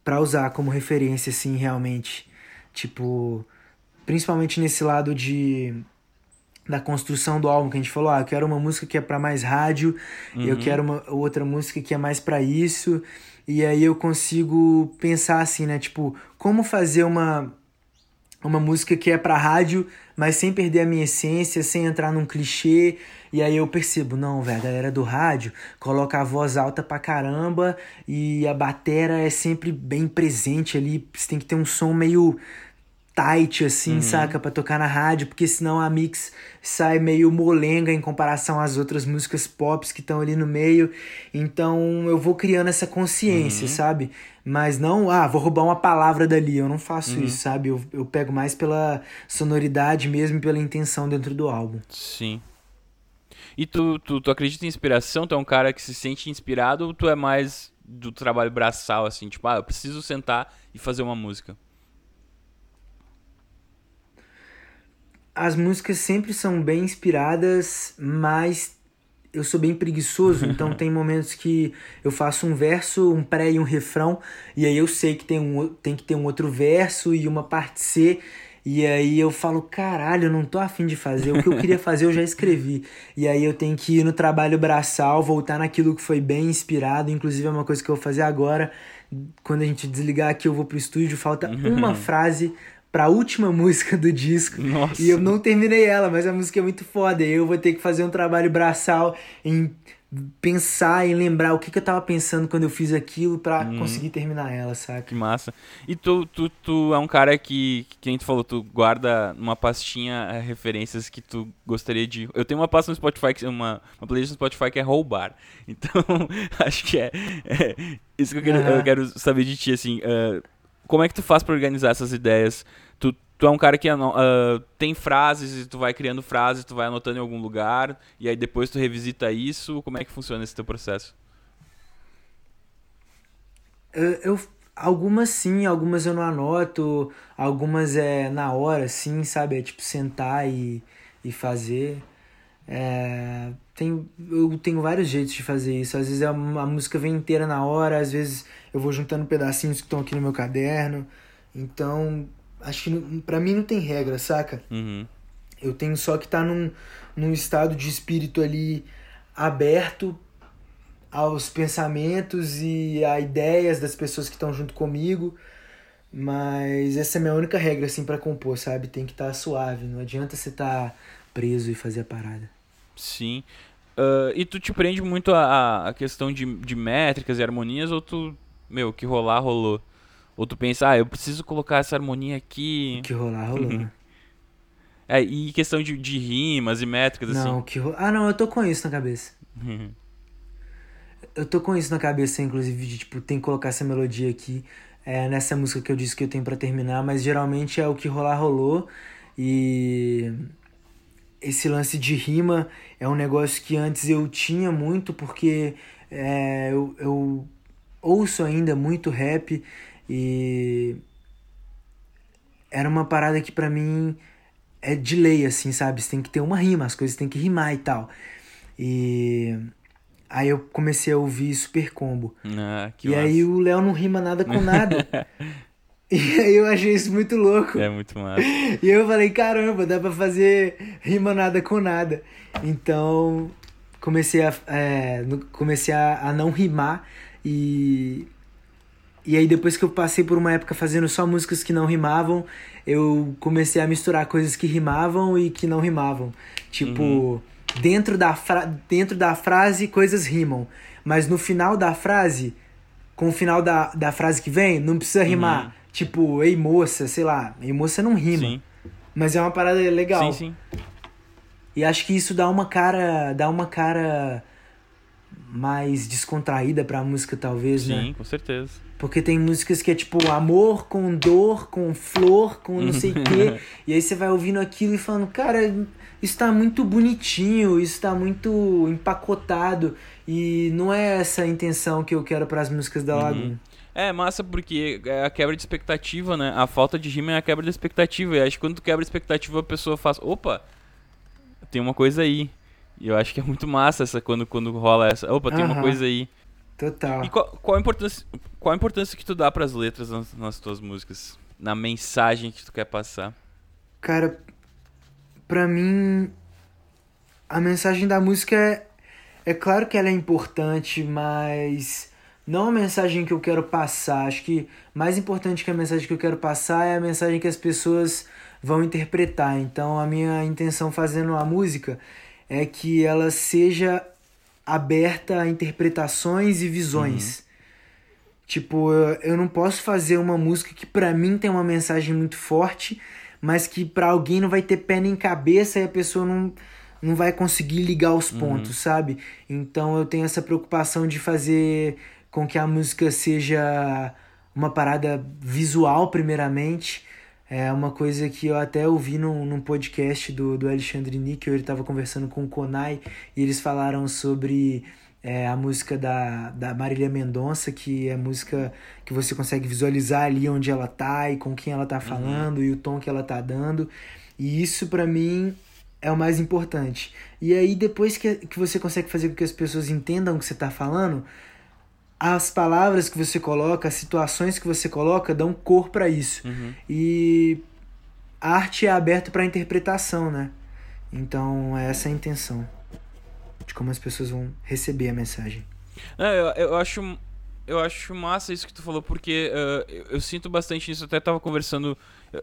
pra usar como referência, assim, realmente. Tipo, principalmente nesse lado de da construção do álbum que a gente falou, ah, eu quero uma música que é pra mais rádio, eu Uhum. quero uma outra música que é mais pra isso, e aí eu consigo pensar assim, né, tipo, como fazer uma uma música que é pra rádio, mas sem perder a minha essência, sem entrar num clichê. E aí eu percebo, não, velho, a galera do rádio coloca a voz alta pra caramba e a batera é sempre bem presente ali. Você tem que ter um som meio tight, assim, saca? Pra tocar na rádio, porque senão a mix sai meio molenga em comparação às outras músicas pop que estão ali no meio. Então eu vou criando essa consciência, sabe? Mas não, ah, vou roubar uma palavra dali. Eu não faço isso, sabe? Eu, eu pego mais pela sonoridade mesmo e pela intenção dentro do álbum. Sim. E tu, tu, tu acredita em inspiração? Tu é um cara que se sente inspirado ou tu é mais do trabalho braçal, assim? Tipo, ah, eu preciso sentar e fazer uma música. As músicas sempre são bem inspiradas, mas eu sou bem preguiçoso, então tem momentos que eu faço um verso, um pré e um refrão, e aí eu sei que tem, um, tem que ter um outro verso e uma parte C, e aí eu falo, caralho, eu não tô afim de fazer, o que eu queria fazer eu já escrevi. E aí eu tenho que ir no trabalho braçal, voltar naquilo que foi bem inspirado, inclusive é uma coisa que eu vou fazer agora, quando a gente desligar aqui eu vou pro estúdio, falta uma frase pra última música do disco. Nossa. E eu não terminei ela, mas a música é muito foda. E eu vou ter que fazer um trabalho braçal em pensar e lembrar o que, que eu tava pensando quando eu fiz aquilo pra conseguir terminar ela, saca? Que massa. E tu, tu, tu é um cara que, que quem tu falou, tu guarda numa pastinha eh, referências que tu gostaria de. Eu tenho uma pasta no Spotify, uma, uma playlist no Spotify que é roubar. Então, acho que é, é isso que eu quero, Aham. eu quero saber de ti, assim. eh, como é que tu faz pra organizar essas ideias? Tu, tu é um cara que ah, tem frases e tu vai criando frases, tu vai anotando em algum lugar, e aí depois tu revisita isso. Como é que funciona esse teu processo? Eu, eu- algumas sim, algumas eu não anoto, algumas é na hora, sim, sabe? É tipo sentar e, e fazer. É, tem, eu tenho vários jeitos de fazer isso. Às vezes a, a música vem inteira na hora, às vezes eu vou juntando pedacinhos que estão aqui no meu caderno. Então, acho que pra mim não tem regra, saca? Uhum. Eu tenho só que estar tá num, num estado de espírito ali aberto aos pensamentos e a ideias das pessoas que estão junto comigo. Mas essa é a minha única regra, assim, para compor, sabe? Tem que estar tá suave. Não adianta você estar tá preso e fazer a parada. Sim. Uh, e tu te prende muito a, a questão de, de métricas e harmonias, ou tu, meu, que rolar, rolou? Ou tu pensa, ah, eu preciso colocar essa harmonia aqui. O que rolar, rolou. Uhum. é, e questão de, de rimas e métricas, não, assim? Não, que ro... Ah, não, eu tô com isso na cabeça. Uhum. eu tô com isso na cabeça, inclusive, de, tipo, tem que colocar essa melodia aqui. É nessa música que eu disse que eu tenho para terminar, mas geralmente é o que rolar, rolou. E esse lance de rima é um negócio que antes eu tinha muito, porque é, eu, eu ouço ainda muito rap e era uma parada que para mim é de lei, assim, sabe? Você tem que ter uma rima, as coisas tem que rimar e tal. E aí eu comecei a ouvir Super Combo. Ah, e massa. aí o Léo não rima nada com nada. E aí eu achei isso muito louco. É muito massa. E eu falei, caramba, dá pra fazer rima nada com nada. Então comecei a, é, comecei a, a não rimar e. E aí depois que eu passei por uma época fazendo só músicas que não rimavam, eu comecei a misturar coisas que rimavam e que não rimavam. Tipo, uhum. dentro, da fra dentro da frase coisas rimam, mas no final da frase, com o final da, da frase que vem, não precisa rimar. Uhum. Tipo, ei moça, sei lá. Ei moça não rima. Sim. Mas é uma parada legal. Sim, sim. E acho que isso dá uma cara. dá uma cara mais descontraída pra música, talvez, sim, né? Sim, com certeza. Porque tem músicas que é tipo amor com dor, com flor, com não sei o quê. e aí você vai ouvindo aquilo e falando, cara, isso tá muito bonitinho, isso tá muito empacotado. E não é essa a intenção que eu quero para as músicas da uhum. Laguna. É, massa porque é a quebra de expectativa, né? A falta de rima é a quebra de expectativa. E acho que quando tu quebra a expectativa, a pessoa faz, opa, tem uma coisa aí. E eu acho que é muito massa essa quando, quando rola essa, opa, tem uhum. uma coisa aí. Total. E qual, qual, a importância, qual a importância que tu dá para as letras nas, nas tuas músicas? Na mensagem que tu quer passar? Cara, pra mim, a mensagem da música é, é claro que ela é importante, mas não a mensagem que eu quero passar. Acho que mais importante que a mensagem que eu quero passar é a mensagem que as pessoas vão interpretar. Então, a minha intenção fazendo a música é que ela seja aberta a interpretações e visões. Uhum. Tipo, eu não posso fazer uma música que para mim tem uma mensagem muito forte, mas que para alguém não vai ter pé nem cabeça e a pessoa não, não vai conseguir ligar os uhum. pontos, uhum. sabe? Então eu tenho essa preocupação de fazer com que a música seja uma parada visual, primeiramente. É uma coisa que eu até ouvi num, num podcast do, do Alexandre Níquel, ele estava conversando com o Konai, e eles falaram sobre é, a música da, da Marília Mendonça, que é música que você consegue visualizar ali onde ela tá e com quem ela tá uhum. falando uhum. e o tom que ela tá dando. E isso para mim é o mais importante. E aí depois que, que você consegue fazer com que as pessoas entendam o que você tá falando, as palavras que você coloca, as situações que você coloca dão cor para isso. Uhum. E a arte é aberta para interpretação, né? Então, é essa a intenção de como as pessoas vão receber a mensagem. Não, eu, eu acho eu acho massa isso que tu falou, porque uh, eu, eu, sinto bastante isso. Eu até tava conversando.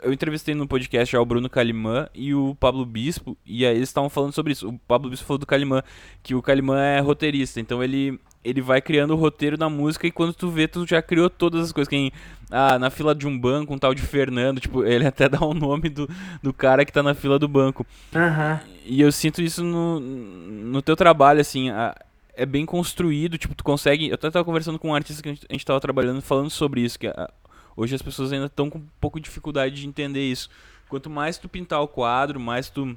Eu entrevistei no podcast já o Bruno Calimã e o Pablo Bispo, e aí eles estavam falando sobre isso. O Pablo Bispo falou do Calimã, que o Calimã é roteirista, então ele, ele vai criando o roteiro da música e quando tu vê, tu já criou todas as coisas. Quem, ah, na fila de um banco, um tal de Fernando, tipo, ele até dá o nome do, do cara que tá na fila do banco. Uhum. E eu sinto isso no, no teu trabalho, assim, a, é bem construído, tipo, tu consegue... Eu até tava conversando com um artista que a gente, a gente tava trabalhando, falando sobre isso, que a, hoje as pessoas ainda estão com um pouco de dificuldade de entender isso. Quanto mais tu pintar o quadro, mais tu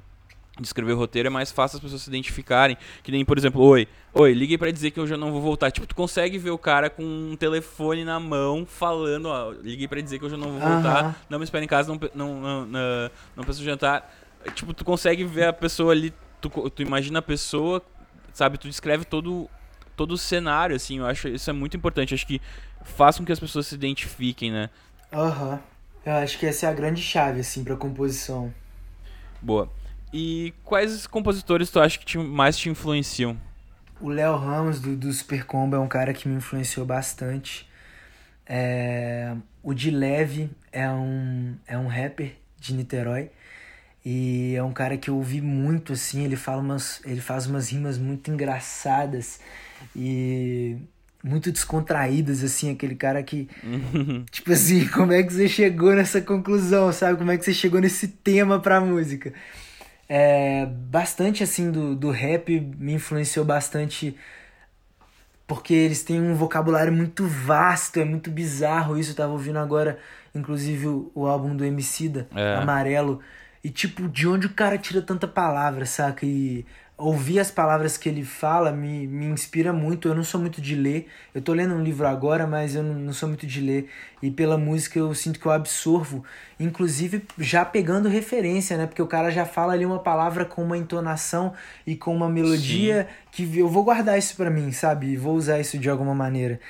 de escrever o roteiro é mais fácil as pessoas se identificarem. Que nem, por exemplo, oi, oi, liguei para dizer que eu já não vou voltar. Tipo, tu consegue ver o cara com um telefone na mão falando, ó, liguei para dizer que eu já não vou voltar, não me espera em casa, não, não, não, não, não peço jantar. Tipo, tu consegue ver a pessoa ali, tu, tu imagina a pessoa sabe, tu descreve todo todo o cenário, assim, eu acho isso é muito importante. Acho que faz com que as pessoas se identifiquem, né? Aham. Uhum. Eu acho que essa é a grande chave, assim, pra composição. Boa. E quais compositores tu acha que te, mais te influenciam? O Léo Ramos, do, do Super Combo, é um cara que me influenciou bastante. É, o de Leve é um, é um rapper de Niterói. E é um cara que eu ouvi muito, assim, ele fala umas. Ele faz umas rimas muito engraçadas e muito descontraídas, assim, aquele cara que. tipo assim, como é que você chegou nessa conclusão, sabe? Como é que você chegou nesse tema pra música? É, bastante, assim, do, do rap me influenciou bastante porque eles têm um vocabulário muito vasto, é muito bizarro isso. Eu tava ouvindo agora, inclusive, o, o álbum do Emicida, é. Amarelo. E, tipo, de onde o cara tira tanta palavra, saca? E ouvir as palavras que ele fala me, me inspira muito. Eu não sou muito de ler. Eu tô lendo um livro agora, mas eu não, não sou muito de ler. E pela música eu sinto que eu absorvo, inclusive já pegando referência, né? Porque o cara já fala ali uma palavra com uma entonação e com uma melodia Sim. que eu vou guardar isso para mim, sabe? Vou usar isso de alguma maneira.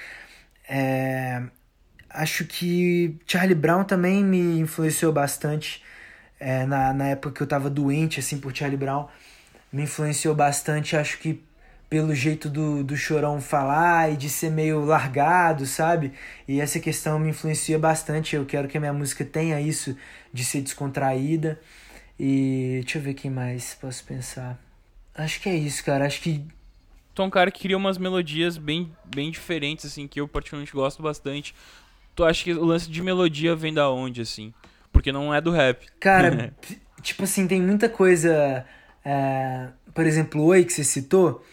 É... Acho que Charlie Brown também me influenciou bastante. É, na, na época que eu tava doente, assim, por Charlie Brown me influenciou bastante, acho que pelo jeito do, do Chorão falar e de ser meio largado, sabe? E essa questão me influencia bastante. Eu quero que a minha música tenha isso de ser descontraída. E deixa eu ver quem mais posso pensar. Acho que é isso, cara. Acho que. Tu é um cara que cria umas melodias bem, bem diferentes, assim, que eu particularmente gosto bastante. Tu acha que o lance de melodia vem da onde, assim? Porque não é do rap. Cara, tipo assim, tem muita coisa é, por exemplo, o Oi que você citou,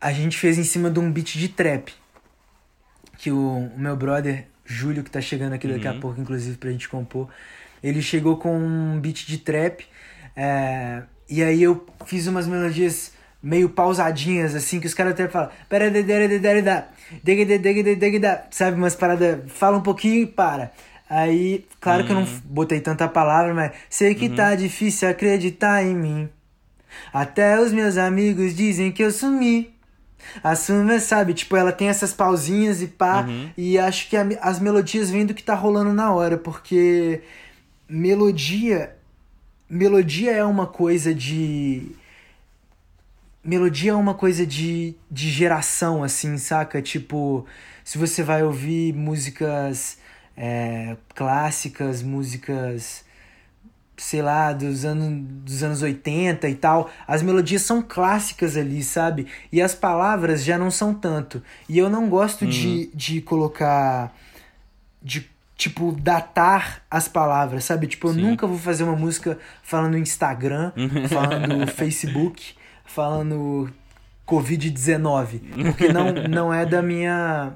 a gente fez em cima de um beat de trap. Que o, o meu brother, Júlio, que tá chegando aqui daqui uhum. a pouco, inclusive, pra gente compor, ele chegou com um beat de trap. É, e aí eu fiz umas melodias meio pausadinhas, assim, que os caras até falam. Sabe, umas paradas. Fala um pouquinho e para. Aí, claro uhum. que eu não uhum. botei tanta palavra, mas sei que uhum. tá difícil acreditar em mim. Até os meus amigos dizem que eu sumi. A Summer, sabe, tipo, ela tem essas pausinhas e pá, uhum. e acho que a, as melodias vêm do que tá rolando na hora, porque melodia. Melodia é uma coisa de. Melodia é uma coisa de, de geração, assim, saca? Tipo, se você vai ouvir músicas é, clássicas, músicas sei lá, dos anos, dos anos 80 e tal, as melodias são clássicas ali, sabe? E as palavras já não são tanto. E eu não gosto uhum. de, de colocar. de tipo, datar as palavras, sabe? Tipo, eu Sim. nunca vou fazer uma música falando Instagram, falando Facebook, falando Covid-19. Porque não, não é da minha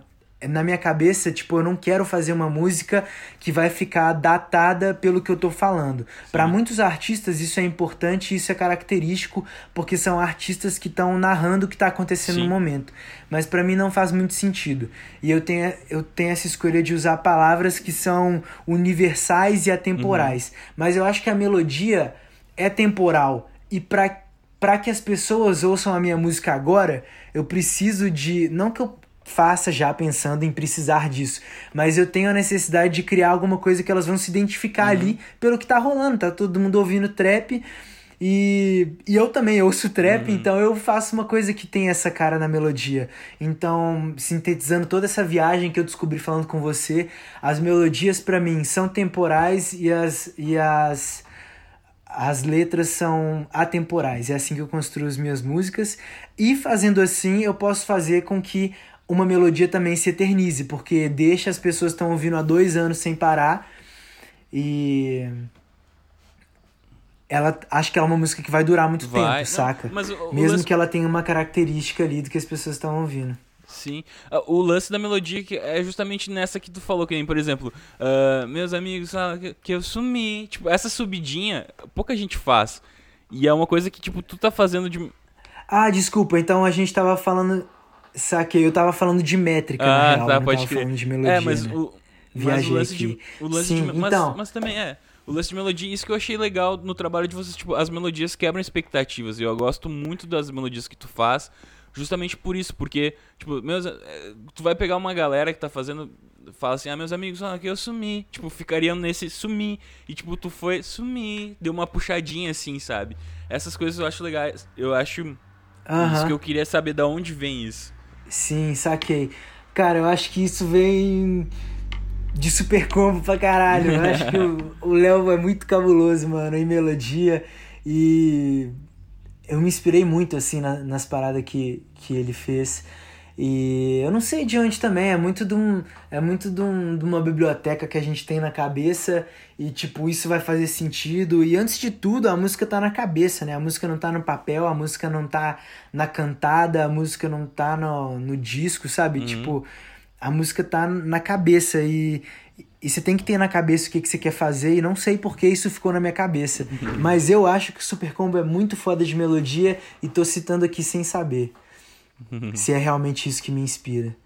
na minha cabeça, tipo, eu não quero fazer uma música que vai ficar datada pelo que eu tô falando. Para muitos artistas isso é importante, isso é característico, porque são artistas que estão narrando o que tá acontecendo Sim. no momento. Mas para mim não faz muito sentido. E eu tenho, eu tenho essa escolha de usar palavras que são universais e atemporais. Uhum. Mas eu acho que a melodia é temporal. E para para que as pessoas ouçam a minha música agora, eu preciso de. Não que eu faça já pensando em precisar disso. Mas eu tenho a necessidade de criar alguma coisa que elas vão se identificar uhum. ali pelo que tá rolando. Tá todo mundo ouvindo trap. E, e eu também ouço trap, uhum. então eu faço uma coisa que tem essa cara na melodia. Então, sintetizando toda essa viagem que eu descobri falando com você, as melodias para mim são temporais e as, e as, as letras são atemporais. É assim que eu construo as minhas músicas. E fazendo assim, eu posso fazer com que uma melodia também se eternize, porque deixa as pessoas estão ouvindo há dois anos sem parar e ela acho que ela é uma música que vai durar muito vai. tempo, saca? Não, o, Mesmo lance... que ela tenha uma característica ali do que as pessoas estão ouvindo. Sim. Ah, o lance da melodia que é justamente nessa que tu falou, que nem, por exemplo, uh, meus amigos falam que, que eu sumi. Tipo, essa subidinha, pouca gente faz. E é uma coisa que, tipo, tu tá fazendo de. Ah, desculpa, então a gente tava falando. Saquei, eu tava falando de métrica, ah, na real, tá, pode tava crer. falando de melodia, É, mas né? o, mas o aqui. de... O lance Sim, de, mas, então... mas também é... o lance de melodia, isso que eu achei legal no trabalho de vocês, tipo, as melodias quebram expectativas. E eu gosto muito das melodias que tu faz, justamente por isso, porque, tipo, meus, eh, tu vai pegar uma galera que tá fazendo fala assim, ah, meus amigos, ah, que eu sumi. Tipo, ficariam nesse sumi. E, tipo, tu foi sumi. Deu uma puxadinha assim, sabe? Essas coisas eu acho legais. Eu acho. Uh -huh. Isso que eu queria saber da onde vem isso. Sim, saquei. Cara, eu acho que isso vem de super combo pra caralho. Eu acho que o Léo é muito cabuloso, mano, em melodia. E eu me inspirei muito, assim, na, nas paradas que, que ele fez. E eu não sei de onde também, é muito de, um, é muito de, um, de uma biblioteca que a gente tem na cabeça e tipo, isso vai fazer sentido. E antes de tudo, a música tá na cabeça, né? A música não tá no papel, a música não tá na cantada, a música não tá no, no disco, sabe? Uhum. Tipo, a música tá na cabeça e, e você tem que ter na cabeça o que, que você quer fazer e não sei porque isso ficou na minha cabeça. Mas eu acho que o Super Combo é muito foda de melodia e tô citando aqui sem saber. Se é realmente isso que me inspira.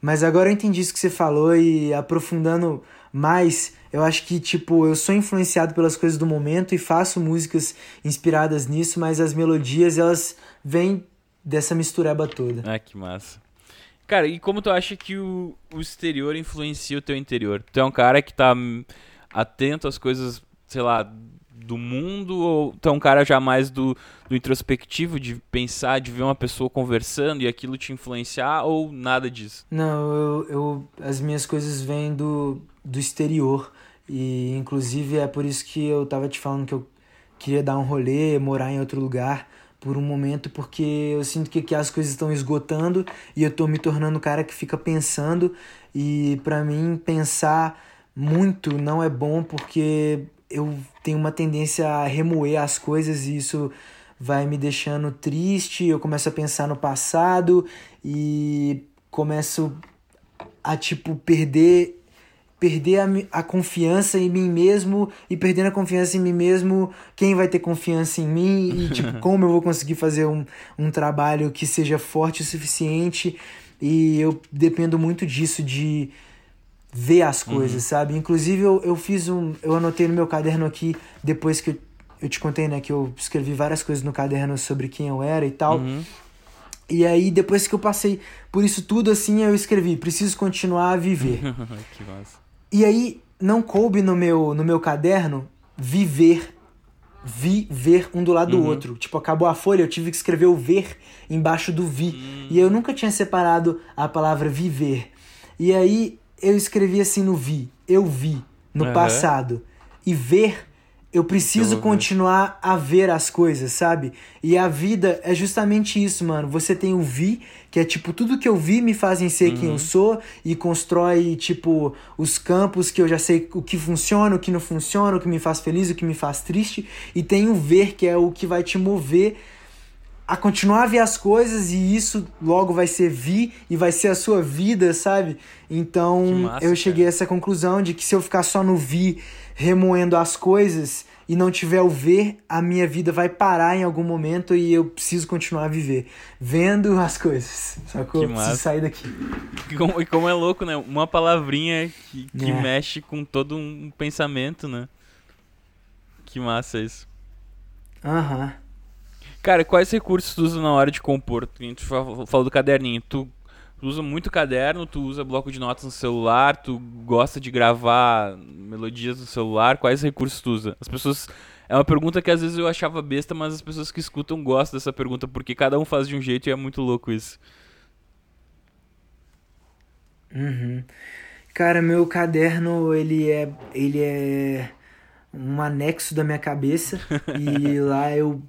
Mas agora eu entendi isso que você falou e aprofundando mais, eu acho que tipo, eu sou influenciado pelas coisas do momento e faço músicas inspiradas nisso, mas as melodias elas vêm dessa mistureba toda. Ah, que massa. Cara, e como tu acha que o, o exterior influencia o teu interior? Tu é um cara que tá atento às coisas, sei lá, do mundo ou tu é um cara já mais do, do introspectivo, de pensar, de ver uma pessoa conversando e aquilo te influenciar ou nada disso? Não, eu, eu as minhas coisas vêm do, do exterior e inclusive é por isso que eu tava te falando que eu queria dar um rolê, morar em outro lugar por um momento, porque eu sinto que, que as coisas estão esgotando e eu tô me tornando o cara que fica pensando e para mim pensar muito não é bom porque eu tenho uma tendência a remoer as coisas e isso vai me deixando triste. Eu começo a pensar no passado e começo a tipo perder perder a, a confiança em mim mesmo e perdendo a confiança em mim mesmo, quem vai ter confiança em mim e tipo como eu vou conseguir fazer um, um trabalho que seja forte o suficiente e eu dependo muito disso de ver as uhum. coisas, uhum. sabe? Inclusive eu, eu fiz um. Eu anotei no meu caderno aqui, depois que eu, eu te contei, né, que eu escrevi várias coisas no caderno sobre quem eu era e tal. Uhum. E aí, depois que eu passei por isso tudo, assim, eu escrevi: preciso continuar a viver. que massa. E aí, não coube no meu, no meu caderno viver. Viver um do lado uhum. do outro. Tipo, acabou a folha, eu tive que escrever o ver embaixo do vi. Uhum. E eu nunca tinha separado a palavra viver. E aí, eu escrevi assim no vi, eu vi, no uhum. passado. E ver, eu preciso continuar a ver as coisas, sabe? E a vida é justamente isso, mano. Você tem o vi, que é tipo, tudo que eu vi me fazem ser uhum. quem eu uhum. sou, e constrói, tipo, os campos que eu já sei o que funciona, o que não funciona, o que me faz feliz, o que me faz triste. E tem o ver, que é o que vai te mover a continuar a ver as coisas e isso logo vai ser vi e vai ser a sua vida, sabe? Então massa, eu cheguei cara. a essa conclusão de que se eu ficar só no vi, remoendo as coisas e não tiver o ver, a minha vida vai parar em algum momento e eu preciso continuar a viver, vendo as coisas. Sacou? Que massa. Preciso sair daqui. E como, e como é louco, né? Uma palavrinha que, que é. mexe com todo um pensamento, né? Que massa isso. Aham. Uhum. Cara, quais recursos tu usa na hora de compor? Tu falou do caderninho. Tu usa muito caderno, tu usa bloco de notas no celular, tu gosta de gravar melodias no celular. Quais recursos tu usa? As pessoas. É uma pergunta que às vezes eu achava besta, mas as pessoas que escutam gostam dessa pergunta, porque cada um faz de um jeito e é muito louco isso. Uhum. Cara, meu caderno, ele é. ele é um anexo da minha cabeça. e lá eu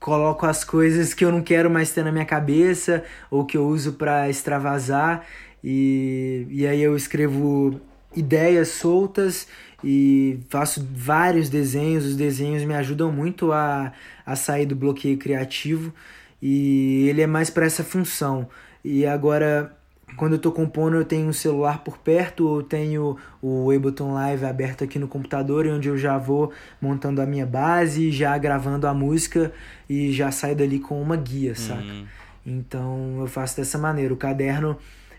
coloco as coisas que eu não quero mais ter na minha cabeça ou que eu uso para extravasar e, e aí eu escrevo ideias soltas e faço vários desenhos. Os desenhos me ajudam muito a, a sair do bloqueio criativo e ele é mais para essa função. E agora quando eu tô compondo, eu tenho um celular por perto, eu tenho o Ableton Live aberto aqui no computador, onde eu já vou montando a minha base, já gravando a música e já saio dali com uma guia, saca? Uhum. Então eu faço dessa maneira. O caderno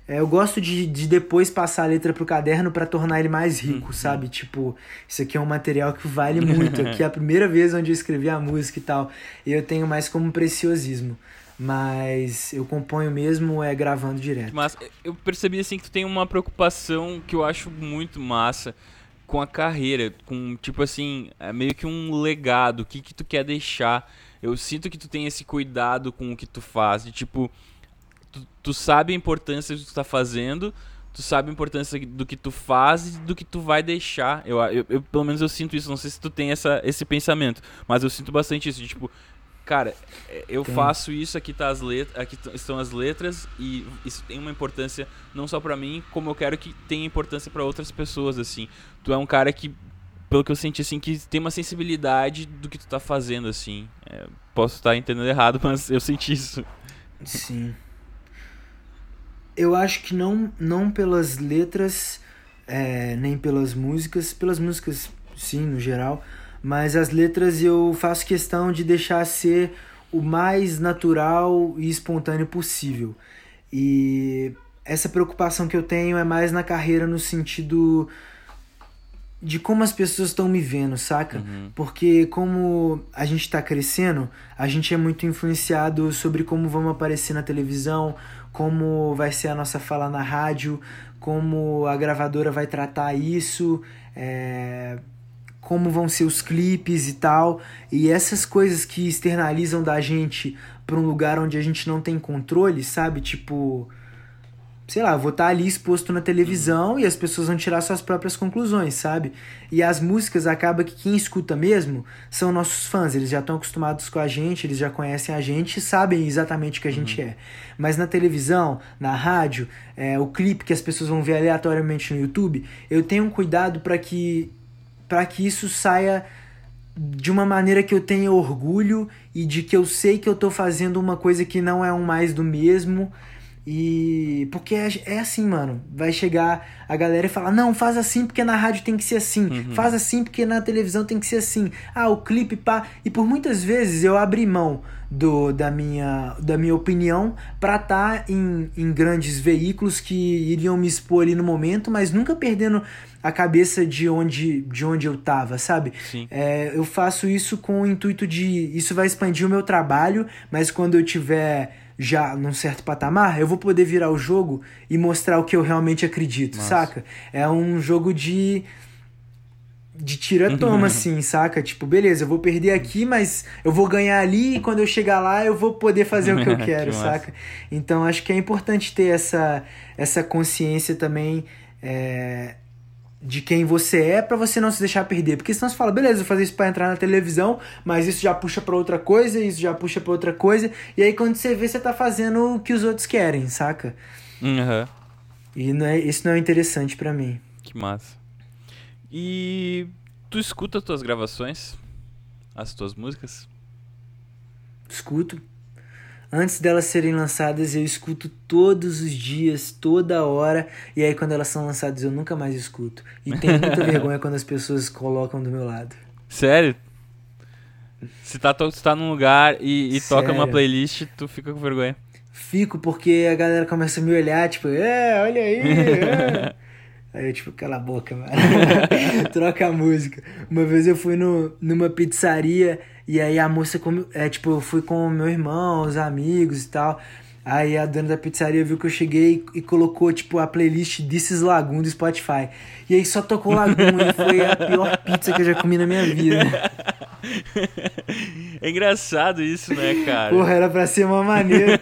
é, eu gosto de, de depois passar a letra pro caderno para tornar ele mais rico, uhum. sabe? Tipo, isso aqui é um material que vale muito. Aqui é a primeira vez onde eu escrevi a música e tal. E eu tenho mais como preciosismo. Mas eu componho mesmo é gravando direto. Mas eu percebi assim que tu tem uma preocupação que eu acho muito massa com a carreira, com tipo assim, é meio que um legado, o que que tu quer deixar. Eu sinto que tu tem esse cuidado com o que tu faz, de tipo, tu, tu sabe a importância do que tu tá fazendo, tu sabe a importância do que tu faz e do que tu vai deixar. Eu, eu, eu, pelo menos eu sinto isso, não sei se tu tem essa, esse pensamento, mas eu sinto bastante isso, de tipo, cara, é, eu tem. faço isso, aqui tá as letras, aqui estão as letras e isso tem uma importância não só para mim, como eu quero que tenha importância para outras pessoas assim. Tu é um cara que pelo que eu senti assim que tem uma sensibilidade do que tu tá fazendo assim. É, posso estar entendendo errado, mas eu senti isso. Sim. Eu acho que não não pelas letras é, nem pelas músicas, pelas músicas sim, no geral, mas as letras eu faço questão de deixar ser o mais natural e espontâneo possível. E essa preocupação que eu tenho é mais na carreira no sentido de como as pessoas estão me vendo, saca? Uhum. Porque como a gente está crescendo, a gente é muito influenciado sobre como vamos aparecer na televisão, como vai ser a nossa fala na rádio, como a gravadora vai tratar isso. É como vão ser os clipes e tal. E essas coisas que externalizam da gente para um lugar onde a gente não tem controle, sabe? Tipo, sei lá, vou estar tá ali exposto na televisão e as pessoas vão tirar suas próprias conclusões, sabe? E as músicas acaba que quem escuta mesmo são nossos fãs, eles já estão acostumados com a gente, eles já conhecem a gente e sabem exatamente o que a gente uhum. é. Mas na televisão, na rádio, é, o clipe que as pessoas vão ver aleatoriamente no YouTube, eu tenho um cuidado para que para que isso saia de uma maneira que eu tenha orgulho e de que eu sei que eu tô fazendo uma coisa que não é um mais do mesmo. E porque é, é assim, mano. Vai chegar a galera e falar: "Não, faz assim porque na rádio tem que ser assim. Uhum. Faz assim porque na televisão tem que ser assim. Ah, o clipe pá". E por muitas vezes eu abri mão do, da, minha, da minha opinião para estar tá em, em grandes veículos que iriam me expor ali no momento, mas nunca perdendo a cabeça de onde, de onde eu tava, sabe? É, eu faço isso com o intuito de. Isso vai expandir o meu trabalho, mas quando eu tiver já num certo patamar, eu vou poder virar o jogo e mostrar o que eu realmente acredito, Nossa. saca? É um jogo de de tira-toma, assim, saca? Tipo, beleza, eu vou perder aqui, mas eu vou ganhar ali e quando eu chegar lá eu vou poder fazer o que eu quero, que saca? Então acho que é importante ter essa, essa consciência também é, de quem você é para você não se deixar perder. Porque senão você fala, beleza, vou fazer isso para entrar na televisão, mas isso já puxa para outra coisa, isso já puxa para outra coisa, e aí quando você vê, você tá fazendo o que os outros querem, saca? Uhum. E não é, isso não é interessante para mim. Que massa. E tu escuta as tuas gravações? As tuas músicas? Escuto antes delas serem lançadas, eu escuto todos os dias, toda hora, e aí quando elas são lançadas eu nunca mais escuto. E tenho muita vergonha quando as pessoas colocam do meu lado. Sério? Se tá, se tá num lugar e, e toca uma playlist, tu fica com vergonha. Fico, porque a galera começa a me olhar, tipo, é, olha aí, é. Aí eu, tipo, cala a boca, mano. Troca a música. Uma vez eu fui no, numa pizzaria e aí a moça, como, é, tipo, eu fui com meu irmão, os amigos e tal. Aí a dona da pizzaria viu que eu cheguei e, colocou, tipo, a playlist This Lagoon do Spotify. E aí só tocou Lagoon e foi a pior pizza que eu já comi na minha vida. É engraçado isso, né, cara? Porra, era pra ser uma maneira.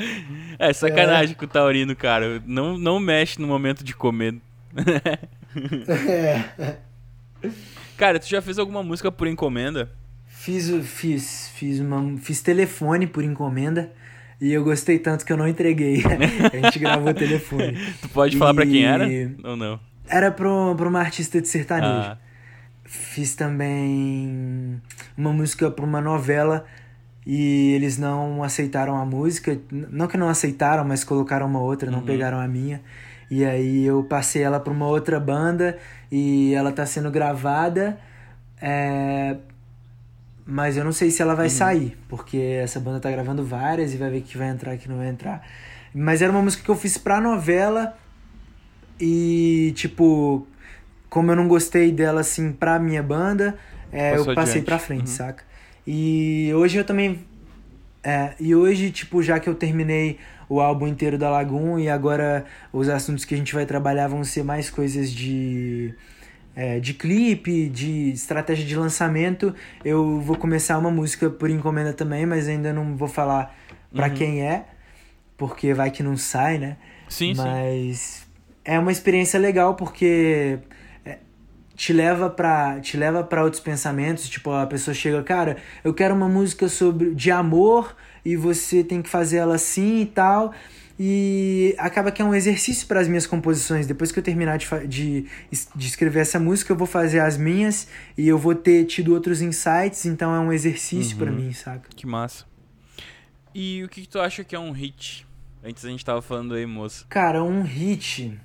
é, sacanagem é. com o Taurino, cara. Não, não mexe no momento de comer. é. Cara, tu já fez alguma música por encomenda? Fiz, fiz, fiz, uma, fiz telefone por encomenda. E eu gostei tanto que eu não entreguei. a gente gravou telefone. Tu pode e... falar pra quem era? Ou não? Era pra, pra uma artista de sertanejo. Ah. Fiz também uma música pra uma novela e eles não aceitaram a música. Não que não aceitaram, mas colocaram uma outra, não uhum. pegaram a minha. E aí eu passei ela pra uma outra banda e ela tá sendo gravada. É, mas eu não sei se ela vai uhum. sair, porque essa banda tá gravando várias e vai ver que vai entrar que não vai entrar. Mas era uma música que eu fiz pra novela e, tipo, como eu não gostei dela assim pra minha banda, é, eu passei adiante. pra frente, uhum. saca? E hoje eu também. É, e hoje, tipo, já que eu terminei o álbum inteiro da Lagoon e agora os assuntos que a gente vai trabalhar vão ser mais coisas de. É, de clipe, de estratégia de lançamento, eu vou começar uma música por encomenda também, mas ainda não vou falar pra uhum. quem é, porque vai que não sai, né? Sim, mas sim. é uma experiência legal porque te leva para te leva para outros pensamentos, tipo a pessoa chega, cara, eu quero uma música sobre de amor e você tem que fazer ela assim e tal. E acaba que é um exercício para as minhas composições. Depois que eu terminar de, de, de escrever essa música, eu vou fazer as minhas e eu vou ter tido outros insights, então é um exercício uhum. para mim, saca? Que massa. E o que, que tu acha que é um hit? Antes a gente tava falando aí, moça. Cara, um hit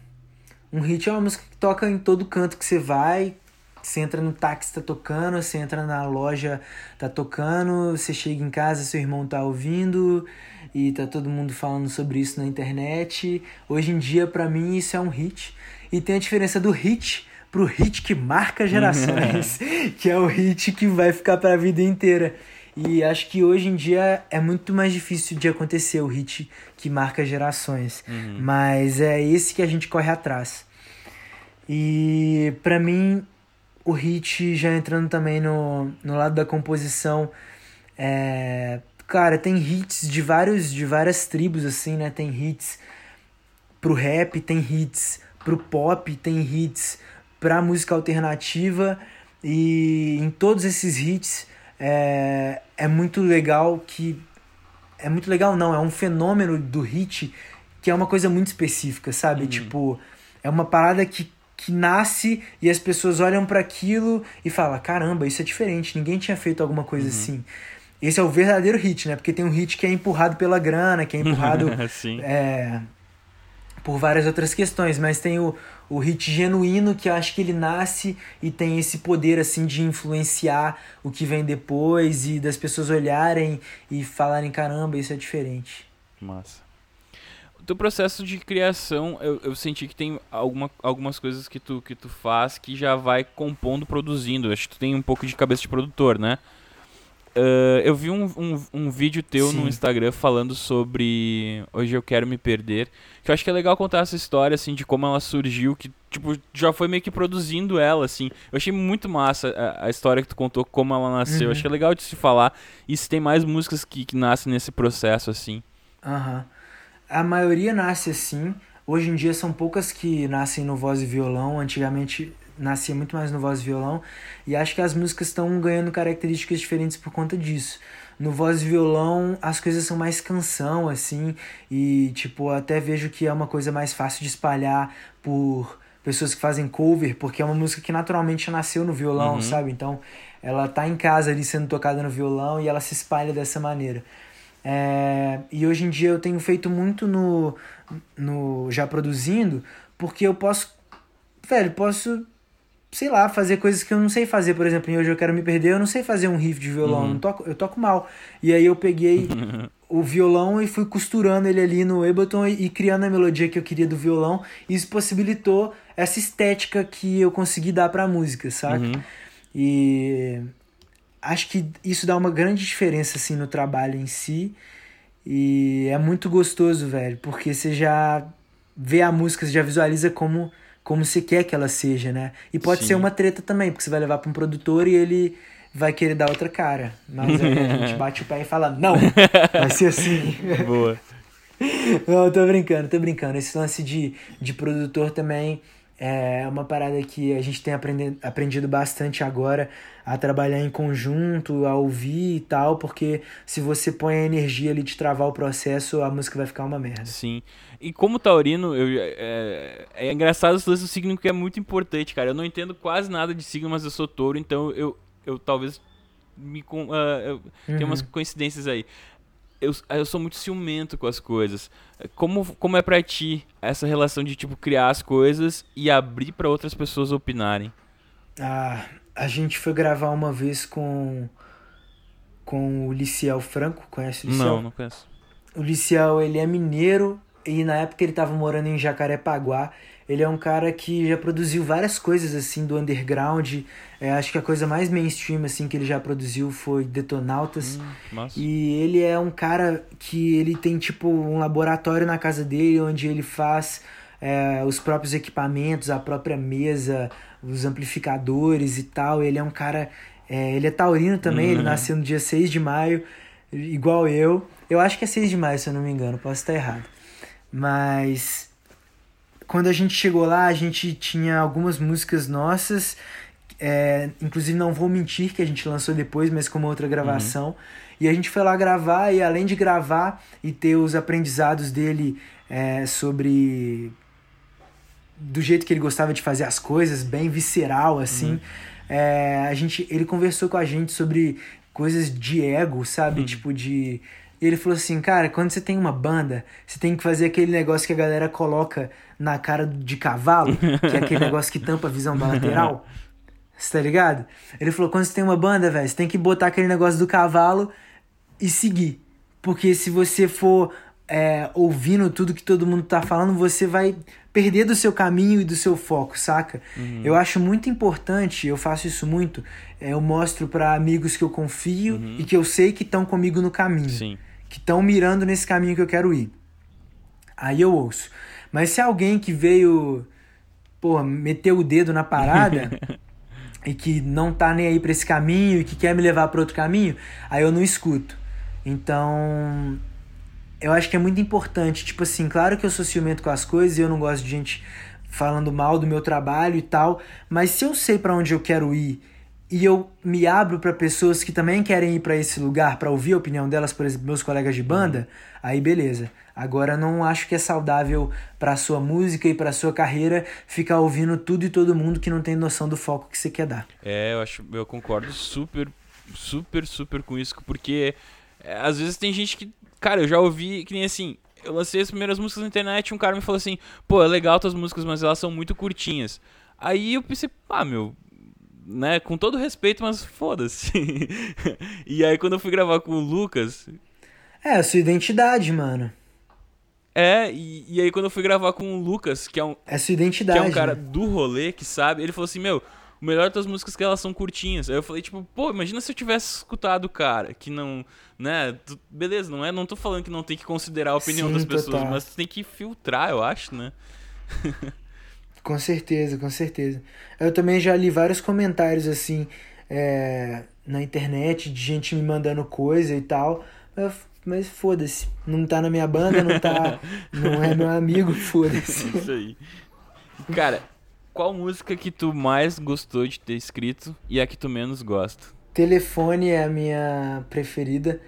um hit é uma música que toca em todo canto que você vai. Você entra no táxi, tá tocando. Você entra na loja, tá tocando. Você chega em casa, seu irmão tá ouvindo. E tá todo mundo falando sobre isso na internet. Hoje em dia, para mim, isso é um hit. E tem a diferença do hit pro hit que marca gerações. que é o hit que vai ficar pra vida inteira. E acho que hoje em dia é muito mais difícil de acontecer o hit que marca gerações. Uhum. Mas é esse que a gente corre atrás. E para mim, o hit já entrando também no, no lado da composição, é, cara, tem hits de vários de várias tribos assim, né? Tem hits pro rap, tem hits pro pop, tem hits pra música alternativa e em todos esses hits é, é muito legal que. É muito legal, não, é um fenômeno do hit que é uma coisa muito específica, sabe? Uhum. Tipo, é uma parada que, que nasce e as pessoas olham para aquilo e falam: caramba, isso é diferente, ninguém tinha feito alguma coisa uhum. assim. Esse é o verdadeiro hit, né? Porque tem um hit que é empurrado pela grana, que é empurrado é, por várias outras questões, mas tem o, o hit genuíno que eu acho que ele nasce e tem esse poder assim de influenciar o que vem depois e das pessoas olharem e falarem caramba, isso é diferente. Massa. Teu processo de criação, eu, eu senti que tem alguma, algumas coisas que tu, que tu faz que já vai compondo, produzindo. Acho que tu tem um pouco de cabeça de produtor, né? Uh, eu vi um, um, um vídeo teu Sim. no Instagram falando sobre Hoje Eu Quero Me Perder. Que eu acho que é legal contar essa história, assim, de como ela surgiu, que, tipo, já foi meio que produzindo ela, assim. Eu achei muito massa a, a história que tu contou, como ela nasceu. Uhum. Acho que é legal de se falar. E se tem mais músicas que, que nascem nesse processo, assim. Aham. Uhum. A maioria nasce assim. Hoje em dia são poucas que nascem no voz e violão. Antigamente nascia muito mais no voz e violão, e acho que as músicas estão ganhando características diferentes por conta disso. No voz e violão, as coisas são mais canção, assim, e, tipo, até vejo que é uma coisa mais fácil de espalhar por pessoas que fazem cover, porque é uma música que naturalmente nasceu no violão, uhum. sabe? Então, ela tá em casa ali sendo tocada no violão e ela se espalha dessa maneira. É, e hoje em dia eu tenho feito muito no, no já produzindo, porque eu posso, velho, posso sei lá, fazer coisas que eu não sei fazer. Por exemplo, em Hoje Eu Quero Me Perder, eu não sei fazer um riff de violão, uhum. não toco, eu toco mal. E aí eu peguei o violão e fui costurando ele ali no Ableton e, e, criando a melodia que eu queria do violão. E isso possibilitou essa estética que eu consegui dar pra música, saca? Uhum. E acho que isso dá uma grande diferença, assim, no trabalho em si. E é muito gostoso, velho, porque você já vê a música, você já visualiza como como você quer que ela seja, né? E pode Sim. ser uma treta também, porque você vai levar para um produtor e ele vai querer dar outra cara. Mas aí a gente bate o pé e fala, não, vai ser assim. Boa. Não, tô brincando, tô brincando. Esse lance de, de produtor também é uma parada que a gente tem aprendido, bastante agora a trabalhar em conjunto, a ouvir e tal, porque se você põe a energia ali de travar o processo, a música vai ficar uma merda. Sim. E como taurino, eu, é, é engraçado esse lance do signo que é muito importante, cara. Eu não entendo quase nada de signo, mas eu sou touro, então eu, eu talvez me uh, eu uhum. umas coincidências aí. Eu, eu sou muito ciumento com as coisas. Como, como é pra ti essa relação de, tipo, criar as coisas e abrir para outras pessoas opinarem? Ah, a gente foi gravar uma vez com com o Liciel Franco, conhece o Liciel? Não, não conheço. O Liciel, ele é mineiro e na época ele tava morando em Jacarepaguá. Ele é um cara que já produziu várias coisas assim do underground. É, acho que a coisa mais mainstream assim que ele já produziu foi Detonautas. Hum. E ele é um cara que ele tem tipo um laboratório na casa dele onde ele faz é, os próprios equipamentos, a própria mesa, os amplificadores e tal. Ele é um cara. É, ele é taurino também, ele Uhum. nasceu no dia 6 de maio, igual eu. Eu acho que é 6 de maio, se eu não me engano, posso estar errado. Mas quando a gente chegou lá, a gente tinha algumas músicas nossas. é, inclusive, não vou mentir que a gente lançou depois, mas como outra gravação. E a gente foi lá gravar, e além de gravar e ter os aprendizados dele é, sobre. do jeito que ele gostava de fazer as coisas, bem visceral, assim. é, a gente, ele conversou com a gente sobre coisas de ego, sabe? Tipo, de. E ele falou assim, cara, quando você tem uma banda, você tem que fazer aquele negócio que a galera coloca na cara de cavalo, que é aquele negócio que tampa a visão da lateral. Você tá ligado? Ele falou, quando você tem uma banda, velho, você tem que botar aquele negócio do cavalo e seguir. Porque se você for é, ouvindo tudo que todo mundo tá falando, você vai perder do seu caminho e do seu foco, saca? Eu acho muito importante, eu faço isso muito, é, eu mostro pra amigos que eu confio e que eu sei que estão comigo no caminho Sim. Que estão mirando nesse caminho que eu quero ir. Aí eu ouço. Mas se alguém que veio, pô, meter o dedo na parada e que não tá nem aí pra esse caminho e que quer me levar para outro caminho, aí eu não escuto. Então, eu acho que é muito importante, tipo assim, claro que eu sou ciumento com as coisas e eu não gosto de gente falando mal do meu trabalho e tal, mas se eu sei para onde eu quero ir e eu me abro para pessoas que também querem ir para esse lugar para ouvir a opinião delas, por exemplo, meus colegas de banda, aí beleza. Agora não acho que é saudável para sua música e para sua carreira ficar ouvindo tudo e todo mundo que não tem noção do foco que você quer dar. É, eu acho, eu concordo super, super, super com isso, porque é, às vezes tem gente que, cara, eu já ouvi que nem assim, eu lancei as primeiras músicas na internet um cara me falou assim, pô, é legal tuas músicas, mas elas são muito curtinhas. Aí eu pensei, ah, meu, né, com todo respeito, mas foda-se. e aí quando eu fui gravar com o Lucas, É, a sua identidade, mano. é, e, e aí quando eu fui gravar com o Lucas, que é um, É sua que identidade. é um cara né? do rolê que sabe, ele falou assim, meu, o melhor das músicas é que elas são curtinhas. Aí eu falei, tipo, pô, imagina se eu tivesse escutado o cara, que não, né, tu- beleza, não é, não tô falando que não tem que considerar a opinião Sim, das pessoas, total. mas tu tem que filtrar, eu acho, né? Com certeza, com certeza. Eu também já li vários comentários assim é, na internet de gente me mandando coisa e tal. Mas, mas foda-se. Não tá na minha banda, não tá. não é meu amigo, foda-se. Isso aí. Cara, qual música que tu mais gostou de ter escrito e a que tu menos gosta? Telefone é a minha preferida.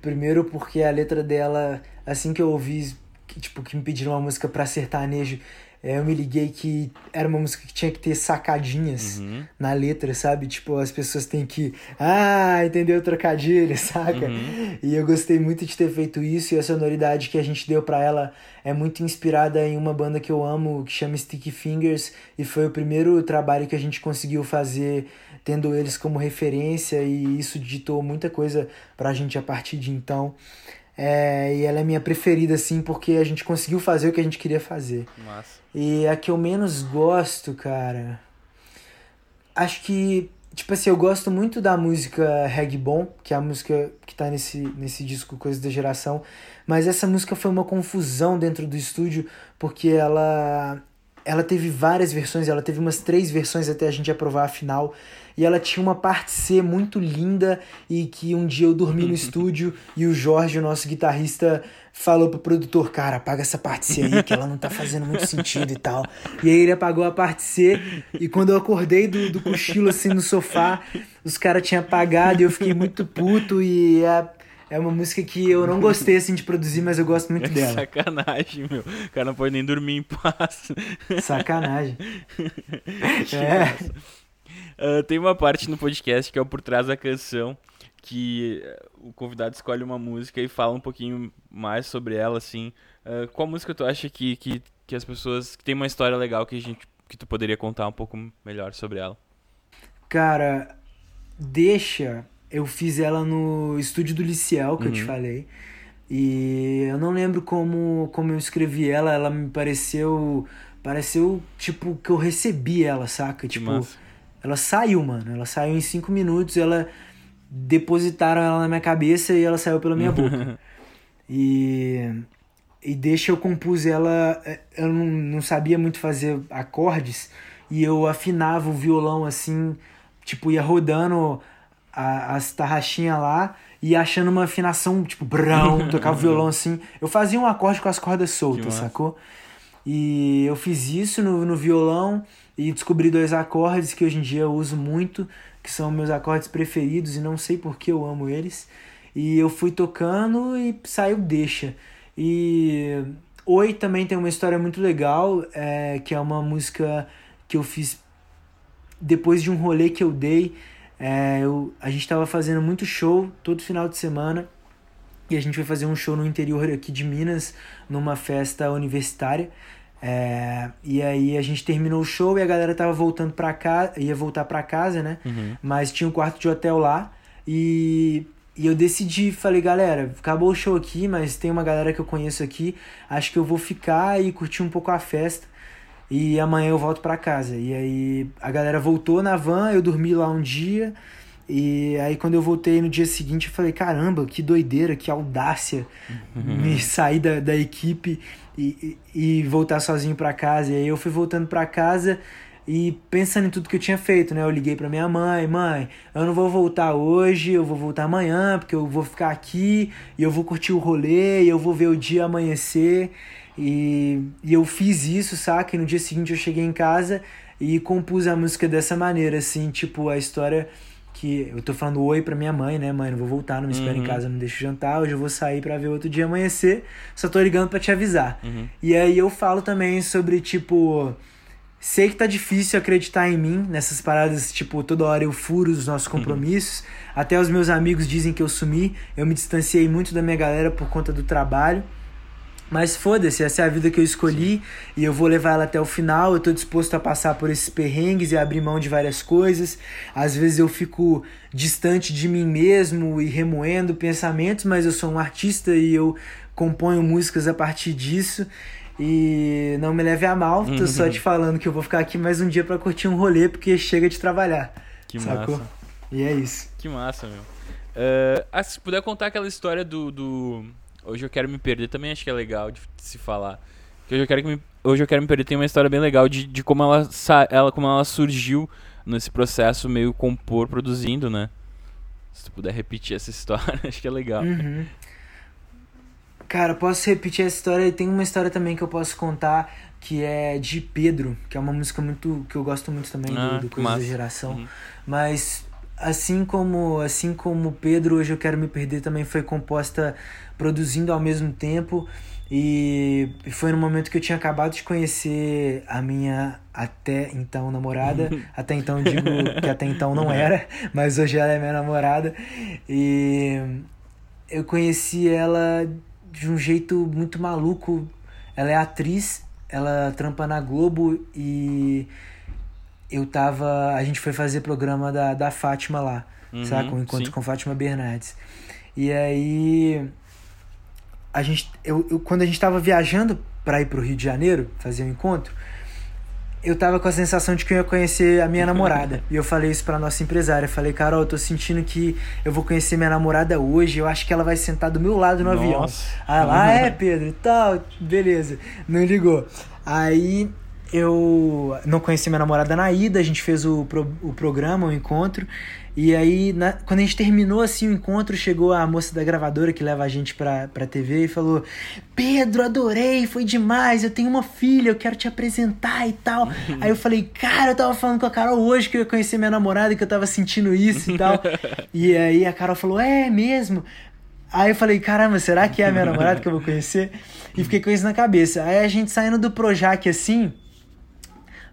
Primeiro porque a letra dela, assim que eu ouvi, que, tipo, que me pediram uma música pra sertanejo, é, eu me liguei que era uma música que tinha que ter sacadinhas Uhum. na letra, sabe? Tipo, as pessoas têm que. Ah, entendeu o trocadilho, saca? Uhum. E eu gostei muito de ter feito isso e a sonoridade que a gente deu pra ela é muito inspirada em uma banda que eu amo, que chama Sticky Fingers, e foi o primeiro trabalho que a gente conseguiu fazer tendo eles como referência e isso ditou muita coisa pra gente a partir de então. É, e ela é minha preferida, assim, porque a gente conseguiu fazer o que a gente queria fazer. Massa. E a que eu menos gosto, cara. Acho que, tipo assim, eu gosto muito da música Reggae Bom, que é a música que tá nesse, nesse disco Coisa da Geração. Mas essa música foi uma confusão dentro do estúdio, porque ela. Ela teve várias versões, ela teve umas três versões até a gente aprovar a final. E ela tinha uma parte C muito linda e que um dia eu dormi no estúdio e o Jorge, o nosso guitarrista, falou pro produtor, cara, apaga essa parte C aí, que ela não tá fazendo muito sentido e tal. E aí ele apagou a parte C e quando eu acordei do, do cochilo assim no sofá, os caras tinham apagado e eu fiquei muito puto e é, é uma música que eu não gostei assim de produzir, mas eu gosto muito dela. Sacanagem, meu. O cara não pode nem dormir em paz. Sacanagem. É. Ah, tem uma parte no podcast que é o por trás da canção que eh, o convidado escolhe uma música e fala um pouquinho mais sobre ela, assim. Ah, qual música tu acha que, que, que as pessoas que tem uma história legal que a gente que tu poderia contar um pouco melhor sobre ela? Cara, Deixa eu fiz ela no estúdio do Liciel, que uhum. eu te uhum. falei. E eu não lembro como, como eu escrevi ela, ela me pareceu. Pareceu, tipo, que eu recebi ela, saca? Tipo, ela saiu, mano. Ela saiu em cinco minutos, ela depositaram ela na minha cabeça e ela saiu pela minha boca. e. E deixa eu compus ela. É, eu não, não sabia muito fazer acordes. E eu afinava o violão assim, tipo, ia rodando a, as tarraxinhas lá e achando uma afinação, tipo, brão, tocava o violão assim. Eu fazia um acorde com as cordas soltas, sacou? E eu fiz isso no, no violão e descobri dois acordes que hoje em dia eu uso muito, que são meus acordes preferidos e não sei por que eu amo eles. E eu fui tocando e saiu deixa. E Oi também tem uma história muito legal, é, que é uma música que eu fiz depois de um rolê que eu dei é, eu, a gente estava fazendo muito show todo final de semana e a gente foi fazer um show no interior aqui de Minas, numa festa universitária. É, e aí a gente terminou o show e a galera tava voltando para casa, ia voltar para casa, né? Uhum. Mas tinha um quarto de hotel lá e, e eu decidi, falei, galera, acabou o show aqui, mas tem uma galera que eu conheço aqui, acho que eu vou ficar e curtir um pouco a festa e amanhã eu volto para casa. E aí a galera voltou na van, eu dormi lá um dia. E aí quando eu voltei no dia seguinte, eu falei, caramba, que doideira, que audácia uhum. me sair da, da equipe e, e, e voltar sozinho para casa. E aí eu fui voltando para casa e pensando em tudo que eu tinha feito, né? Eu liguei para minha mãe, mãe, eu não vou voltar hoje, eu vou voltar amanhã, porque eu vou ficar aqui e eu vou curtir o rolê, e eu vou ver o dia amanhecer. E, e eu fiz isso, saca? E no dia seguinte eu cheguei em casa e compus a música dessa maneira, assim, tipo, a história que eu tô falando oi pra minha mãe, né, mãe? Não vou voltar, não me espera uhum. em casa, não deixa jantar, hoje eu vou sair para ver outro dia amanhecer, só tô ligando para te avisar. Uhum. E aí eu falo também sobre, tipo, sei que tá difícil acreditar em mim nessas paradas, tipo, toda hora eu furo os nossos uhum. compromissos. Uhum. Até os meus amigos dizem que eu sumi, eu me distanciei muito da minha galera por conta do trabalho. Mas foda-se, essa é a vida que eu escolhi Sim. e eu vou levar ela até o final. Eu tô disposto a passar por esses perrengues e abrir mão de várias coisas. Às vezes eu fico distante de mim mesmo e remoendo pensamentos, mas eu sou um artista e eu componho músicas a partir disso. E não me leve a mal, tô só te falando que eu vou ficar aqui mais um dia para curtir um rolê, porque chega de trabalhar. Que sacou? massa. E é isso. Que massa, meu. Uh, ah, se puder contar aquela história do, do Hoje eu quero me perder também acho que é legal de se falar. hoje eu quero me, hoje eu quero me perder tem uma história bem legal de, de como ela, ela como ela surgiu nesse processo meio compor produzindo, né? Se tu puder repetir essa história, acho que é legal. Uhum. Cara, posso repetir essa história e tem uma história também que eu posso contar que é de Pedro, que é uma música muito que eu gosto muito também ah, do, do Coisa da Geração. Uhum. Mas assim como assim como Pedro, hoje eu quero me perder também foi composta produzindo ao mesmo tempo e foi no momento que eu tinha acabado de conhecer a minha até então namorada. até então digo que até então não era, mas hoje ela é minha namorada. E eu conheci ela de um jeito muito maluco. Ela é atriz, ela trampa na Globo e eu tava. A gente foi fazer programa da, da Fátima lá, uhum, saca? Um encontro sim. com Fátima Bernardes. E aí a gente, eu, eu, quando a gente estava viajando para ir para o Rio de Janeiro fazer o um encontro, eu tava com a sensação de que eu ia conhecer a minha namorada. e eu falei isso pra nossa empresária. Falei, Carol, eu tô sentindo que eu vou conhecer minha namorada hoje. Eu acho que ela vai sentar do meu lado no nossa. avião. Ah, lá é, Pedro e tal. Beleza. Não ligou. Aí eu não conheci minha namorada na ida, a gente fez o, pro, o programa, o encontro. E aí, na, quando a gente terminou assim o encontro, chegou a moça da gravadora que leva a gente pra, pra TV e falou: Pedro, adorei, foi demais, eu tenho uma filha, eu quero te apresentar e tal. aí eu falei: Cara, eu tava falando com a Carol hoje que eu ia conhecer minha namorada e que eu tava sentindo isso e tal. e aí a Carol falou: É mesmo? Aí eu falei: Caramba, será que é a minha namorada que eu vou conhecer? E fiquei com isso na cabeça. Aí a gente saindo do Projac assim,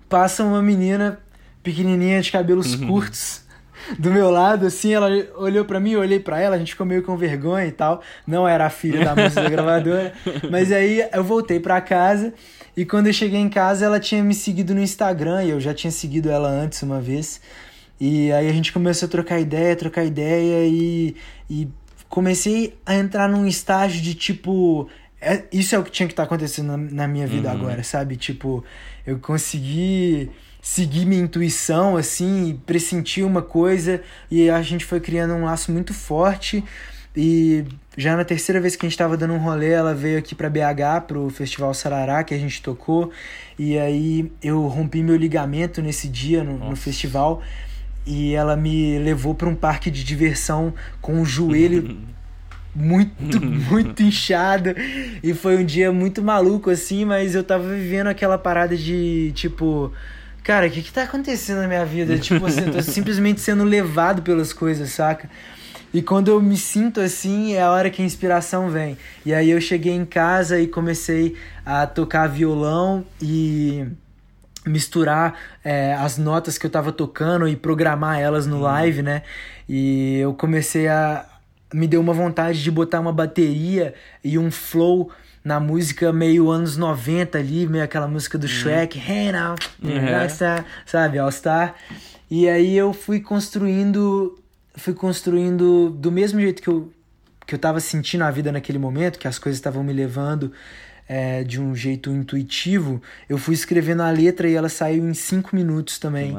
passa uma menina pequenininha de cabelos curtos do meu lado, assim, ela olhou para mim, eu olhei para ela, a gente ficou meio com vergonha e tal. Não era a filha da moça da gravadora. Mas aí eu voltei para casa e quando eu cheguei em casa, ela tinha me seguido no Instagram e eu já tinha seguido ela antes uma vez. E aí a gente começou a trocar ideia, trocar ideia e, e comecei a entrar num estágio de tipo. É, isso é o que tinha que estar tá acontecendo na, na, minha vida uhum. agora, sabe? Tipo, eu consegui seguir minha intuição, assim, pressentir uma coisa e a gente foi criando um laço muito forte. E já na terceira vez que a gente estava dando um rolê, ela veio aqui para BH, pro Festival Sarará, que a gente tocou. E aí eu rompi meu ligamento nesse dia no, no festival e ela me levou para um parque de diversão com o joelho muito, muito inchado. E foi um dia muito maluco, assim, mas eu tava vivendo aquela parada de tipo. Cara, o que que tá acontecendo na minha vida? Tipo assim, eu tô simplesmente sendo levado pelas coisas, saca? E quando eu me sinto assim, é a hora que a inspiração vem. E aí eu cheguei em casa e comecei a tocar violão e misturar é, as notas que eu tava tocando e programar elas no uhum. live, né? E eu comecei a. Me deu uma vontade de botar uma bateria e um flow na música meio anos 90 ali, meio aquela música do uhum. Shrek, Hey now, uhum. sabe, All Star. E aí eu fui construindo, fui construindo do mesmo jeito que eu, que eu tava sentindo a vida naquele momento, que as coisas estavam me levando é, de um jeito intuitivo, eu fui escrevendo a letra e ela saiu em cinco minutos também.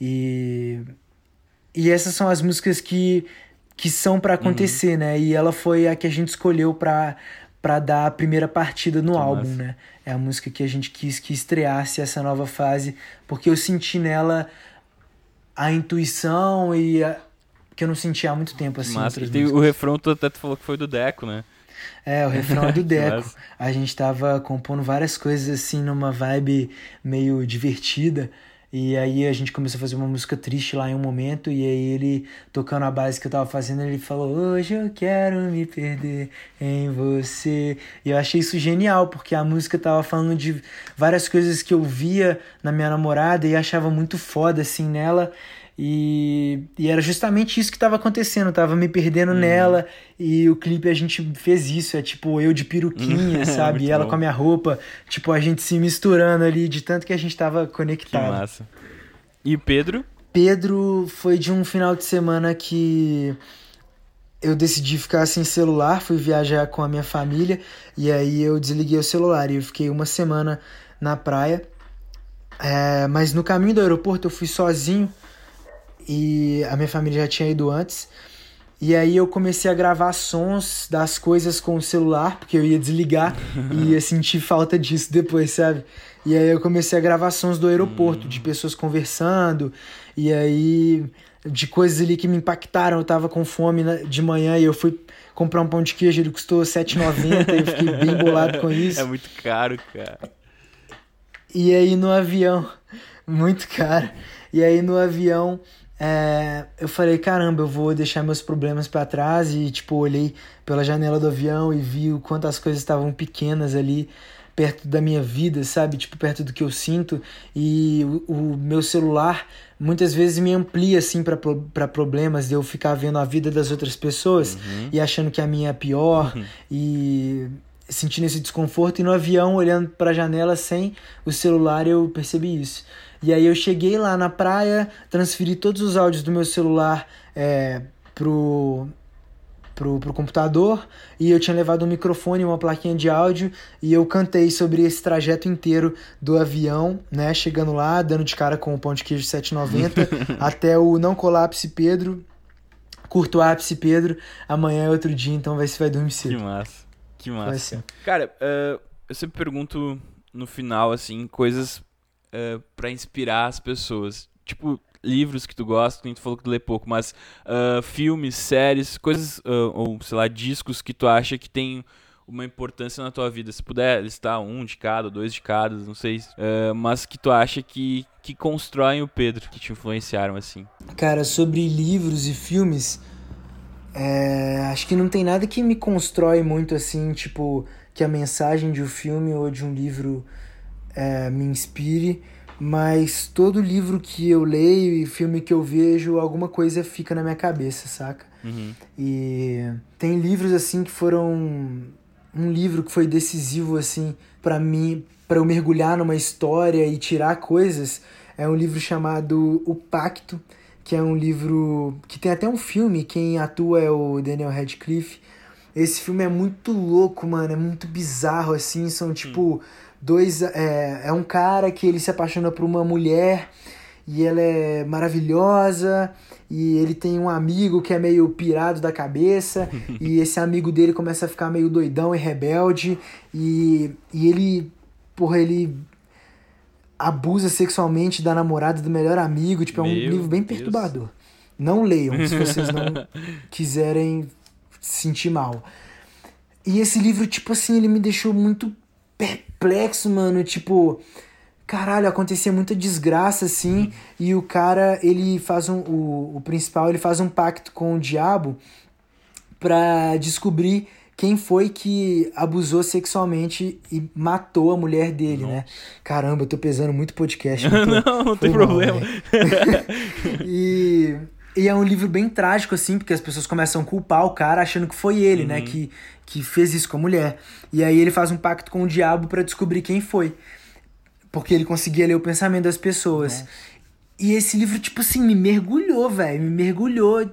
E, e essas são as músicas que, que são para acontecer, uhum. né? E ela foi a que a gente escolheu para para dar a primeira partida no álbum, né? É a música que a gente quis que estreasse essa nova fase, porque eu senti nela a intuição e a, que eu não sentia há muito tempo assim. Massa. Tem o refrão tu até falou que foi do Deco, né? É, o refrão é do Deco. a gente tava compondo várias coisas assim numa vibe meio divertida. E aí a gente começou a fazer uma música triste lá em um momento, e aí ele, tocando a base que eu tava fazendo, ele falou, hoje eu quero me perder em você. E eu achei isso genial, porque a música tava falando de várias coisas que eu via na minha namorada e achava muito foda, assim, nela. E, e era justamente isso que estava acontecendo, eu tava me perdendo uhum. nela e o clipe a gente fez isso, é tipo eu de peruquinha, sabe? e ela bom. com a minha roupa, tipo a gente se misturando ali de tanto que a gente tava conectado. Que massa. E Pedro? Pedro foi de um final de semana que eu decidi ficar sem celular, fui viajar com a minha família e aí eu desliguei o celular e eu fiquei uma semana na praia. É, mas no caminho do aeroporto eu fui sozinho e a minha família já tinha ido antes. E aí eu comecei a gravar sons das coisas com o celular, porque eu ia desligar e ia sentir falta disso depois, sabe? E aí eu comecei a gravar sons do aeroporto, de pessoas conversando, e aí de coisas ali que me impactaram. Eu tava com fome de manhã e eu fui comprar um pão de queijo, ele custou R$7,90 e eu fiquei bem bolado com isso. É muito caro, cara. E aí no avião, muito caro. E aí no avião é, eu falei, caramba, eu vou deixar meus problemas para trás e, tipo, olhei pela janela do avião e vi o quanto as coisas estavam pequenas ali perto da minha vida, sabe? Tipo, perto do que eu sinto. E o, o meu celular muitas vezes me amplia, assim, para problemas de eu ficar vendo a vida das outras pessoas uhum. e achando que a minha é pior uhum. e sentindo esse desconforto. E no avião, olhando para a janela sem o celular, eu percebi isso. E aí eu cheguei lá na praia, transferi todos os áudios do meu celular é, pro, pro, pro computador e eu tinha levado um microfone, uma plaquinha de áudio e eu cantei sobre esse trajeto inteiro do avião, né? Chegando lá, dando de cara com o pão de queijo 7,90 até o Não Colapse Pedro. Curto ápice Pedro. Amanhã é outro dia, então vai se vai dormir cedo. Que massa. Que massa. Cara, uh, eu sempre pergunto no final, assim, coisas uh, eh, para inspirar as pessoas. Tipo, livros que tu gosta, que tu falou que tu lê pouco, mas uh, filmes, séries, coisas, uh, ou sei lá, discos que tu acha que tem uma importância na tua vida. Se puder listar um de cada, dois de cada, não sei, uh, mas que tu acha que, que constroem o Pedro, que te influenciaram assim. Cara, sobre livros e filmes, é, acho que não tem nada que me constrói muito assim, tipo, que a mensagem de um filme ou de um livro é, me inspire, mas todo livro que eu leio e filme que eu vejo, alguma coisa fica na minha cabeça, saca? Uhum. E tem livros assim que foram um livro que foi decisivo assim para mim, para eu mergulhar numa história e tirar coisas, é um livro chamado O Pacto, que é um livro que tem até um filme, quem atua é o Daniel Radcliffe. Esse filme é muito louco, mano, é muito bizarro, assim, são tipo dois... É, é um cara que ele se apaixona por uma mulher e ela é maravilhosa e ele tem um amigo que é meio pirado da cabeça e esse amigo dele começa a ficar meio doidão e rebelde e, e ele, porra, ele abusa sexualmente da namorada do melhor amigo. Tipo, é um Meu livro bem Deus. perturbador. Não leiam se vocês não quiserem se sentir mal. E esse livro, tipo assim, ele me deixou muito perplexo, mano. Tipo, caralho, acontecia muita desgraça, assim. E o cara, ele faz um. O, o principal, ele faz um pacto com o diabo pra descobrir quem foi que abusou sexualmente e matou a mulher dele, né? Caramba, eu tô pesando muito podcast. não não, não tem problema. né? e, e é um livro bem trágico, assim, porque as pessoas começam a culpar o cara achando que foi ele, né, que, que fez isso com a mulher. E aí ele faz um pacto com o diabo pra descobrir quem foi. Porque ele conseguia ler o pensamento das pessoas. E esse livro, tipo assim, me mergulhou, velho. Me mergulhou.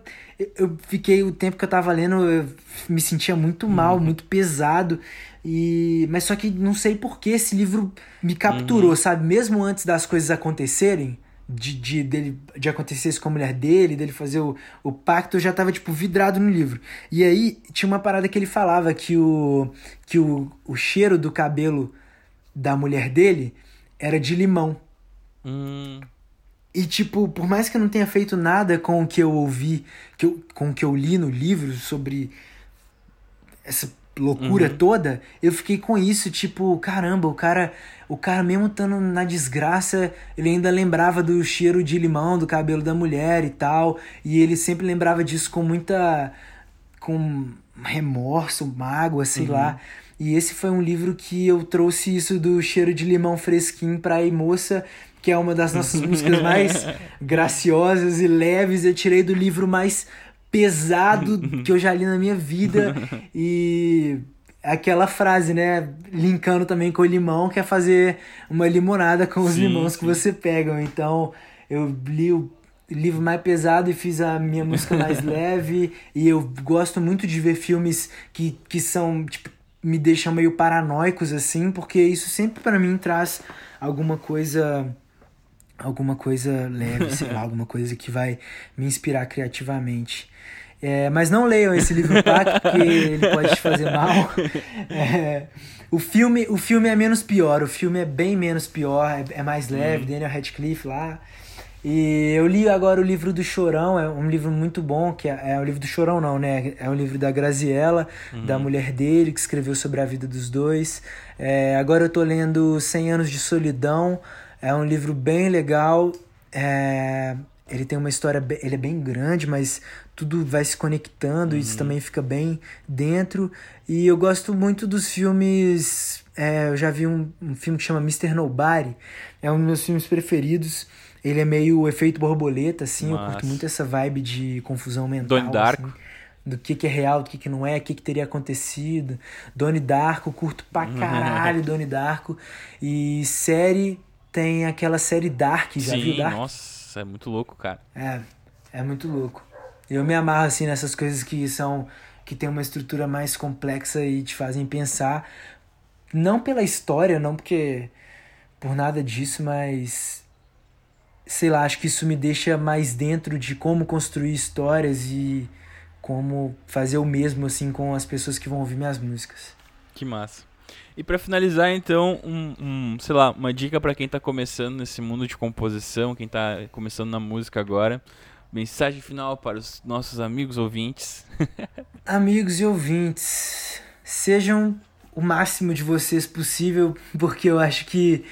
Eu- fiquei, o tempo que eu tava lendo, eu me sentia muito mal, muito pesado. E Mas só que não sei por que esse livro me capturou, sabe? Mesmo antes das coisas acontecerem, de, de, dele, de acontecer isso com a mulher dele, dele fazer o, o pacto, eu já tava, tipo, vidrado no livro. E aí tinha uma parada que ele falava que o, que o, o cheiro do cabelo da mulher dele era de limão. Hum, E, tipo, por mais que eu não tenha feito nada com o que eu ouvi, que eu, com o que eu li no livro sobre essa loucura toda, eu fiquei com isso, tipo, caramba, o cara, o cara mesmo estando na desgraça, ele ainda lembrava do cheiro de limão do cabelo da mulher e tal, e ele sempre lembrava disso com muita com remorso, mágoa, sei lá. E esse foi um livro que eu trouxe isso do cheiro de limão fresquinho pra aí, moça, que é uma das nossas músicas mais graciosas e leves. Eu tirei do livro mais pesado que eu já li na minha vida. E aquela frase, né? Linkando também com o limão, que é fazer uma limonada com os Sim, limões que sim. você pega. Então, eu li o livro mais pesado e fiz a minha música mais leve. E eu gosto muito de ver filmes que, que são, tipo, me deixam meio paranoicos, assim, porque isso sempre pra mim traz alguma coisa. Alguma coisa leve, sei lá, alguma coisa que vai me inspirar criativamente. É, mas não leiam esse livro no pacto, porque ele pode te fazer mal. É, o, filme, o filme é menos pior, o filme é bem menos pior, é, é mais leve, Daniel Radcliffe lá. E eu li agora o livro do Chorão, é um livro muito bom, que é, é o livro do Chorão não, né? É um livro da Graziella, da mulher dele, que escreveu sobre a vida dos dois. É, agora eu tô lendo 100 Anos de Solidão, é um livro bem legal. É, ele tem uma história, ele é bem grande, mas tudo vai se conectando, isso também fica bem dentro. E eu gosto muito dos filmes. é, eu já vi um, um filme que chama Mr. Nobody, é um dos meus filmes preferidos. Ele é meio efeito borboleta, assim. Eu Massa. curto muito essa vibe de confusão mental. Donnie Darko. assim, do que, que é real, do que, que não é, o que, que teria acontecido. Donnie Darko, curto pra caralho Donnie Darko. E série, tem aquela série Dark, já sim, viu Dark? nossa, é muito louco, cara. É, é muito louco. Eu me amarro assim nessas coisas que são que tem uma estrutura mais complexa e te fazem pensar não pela história, não porque por nada disso, mas sei lá, acho que isso me deixa mais dentro de como construir histórias e como fazer o mesmo assim com as pessoas que vão ouvir minhas músicas. Que massa. E pra finalizar, então, um, um, sei lá, uma dica pra quem tá começando nesse mundo de composição, quem tá começando na música agora. Mensagem final para os nossos amigos ouvintes. Amigos e ouvintes, sejam o máximo de vocês possível, porque eu acho que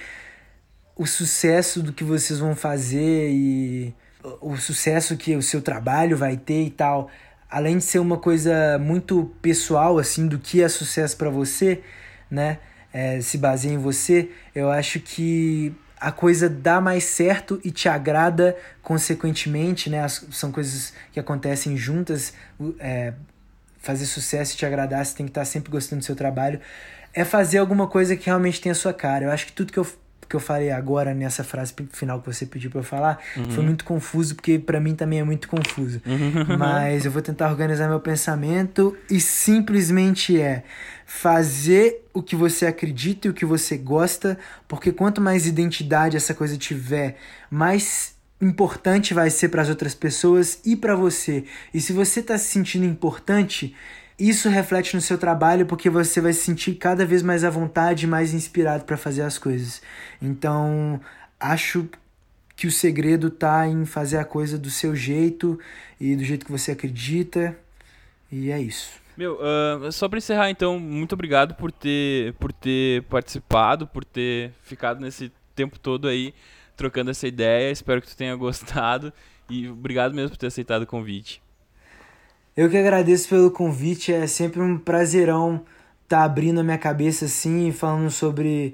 o sucesso do que vocês vão fazer e o sucesso que o seu trabalho vai ter e tal, além de ser uma coisa muito pessoal assim do que é sucesso pra você, né? É, se baseia em você, eu acho que a coisa dá mais certo e te agrada consequentemente, né? As- são coisas que acontecem juntas. é, fazer sucesso e te agradar, você tem que estar sempre gostando do seu trabalho. É fazer alguma coisa que realmente tem a sua cara. Eu acho que tudo que eu f- que eu falei agora nessa frase final que você pediu para eu falar uhum. foi muito confuso, porque para mim também é muito confuso. Uhum. Mas eu vou tentar organizar meu pensamento e simplesmente é fazer o que você acredita e o que você gosta, porque quanto mais identidade essa coisa tiver, mais importante vai ser para as outras pessoas e para você. E se você está se sentindo importante, isso reflete no seu trabalho porque você vai se sentir cada vez mais à vontade, mais inspirado para fazer as coisas. Então, acho que o segredo tá em fazer a coisa do seu jeito e do jeito que você acredita. E é isso. Meu, uh, só para encerrar então, muito obrigado por ter, por ter participado, por ter ficado nesse tempo todo aí trocando essa ideia. Espero que tu tenha gostado e obrigado mesmo por ter aceitado o convite. Eu que agradeço pelo convite, é sempre um prazerão estar tá abrindo a minha cabeça assim, falando sobre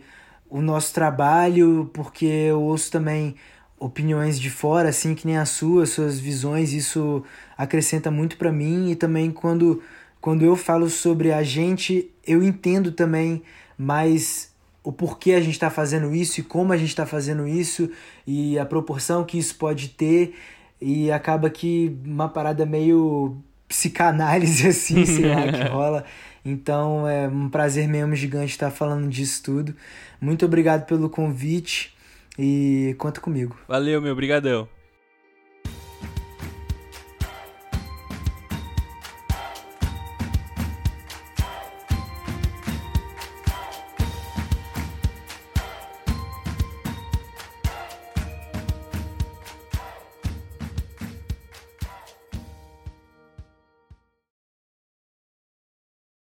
o nosso trabalho, porque eu ouço também opiniões de fora, assim, que nem a sua, suas visões, isso acrescenta muito para mim e também quando quando eu falo sobre a gente, eu entendo também mais o porquê a gente está fazendo isso e como a gente está fazendo isso e a proporção que isso pode ter e acaba que uma parada meio psicanálise assim, sei lá, que rola. Então é um prazer mesmo gigante estar falando disso tudo. Muito obrigado pelo convite e conta comigo. Valeu, meu, brigadão.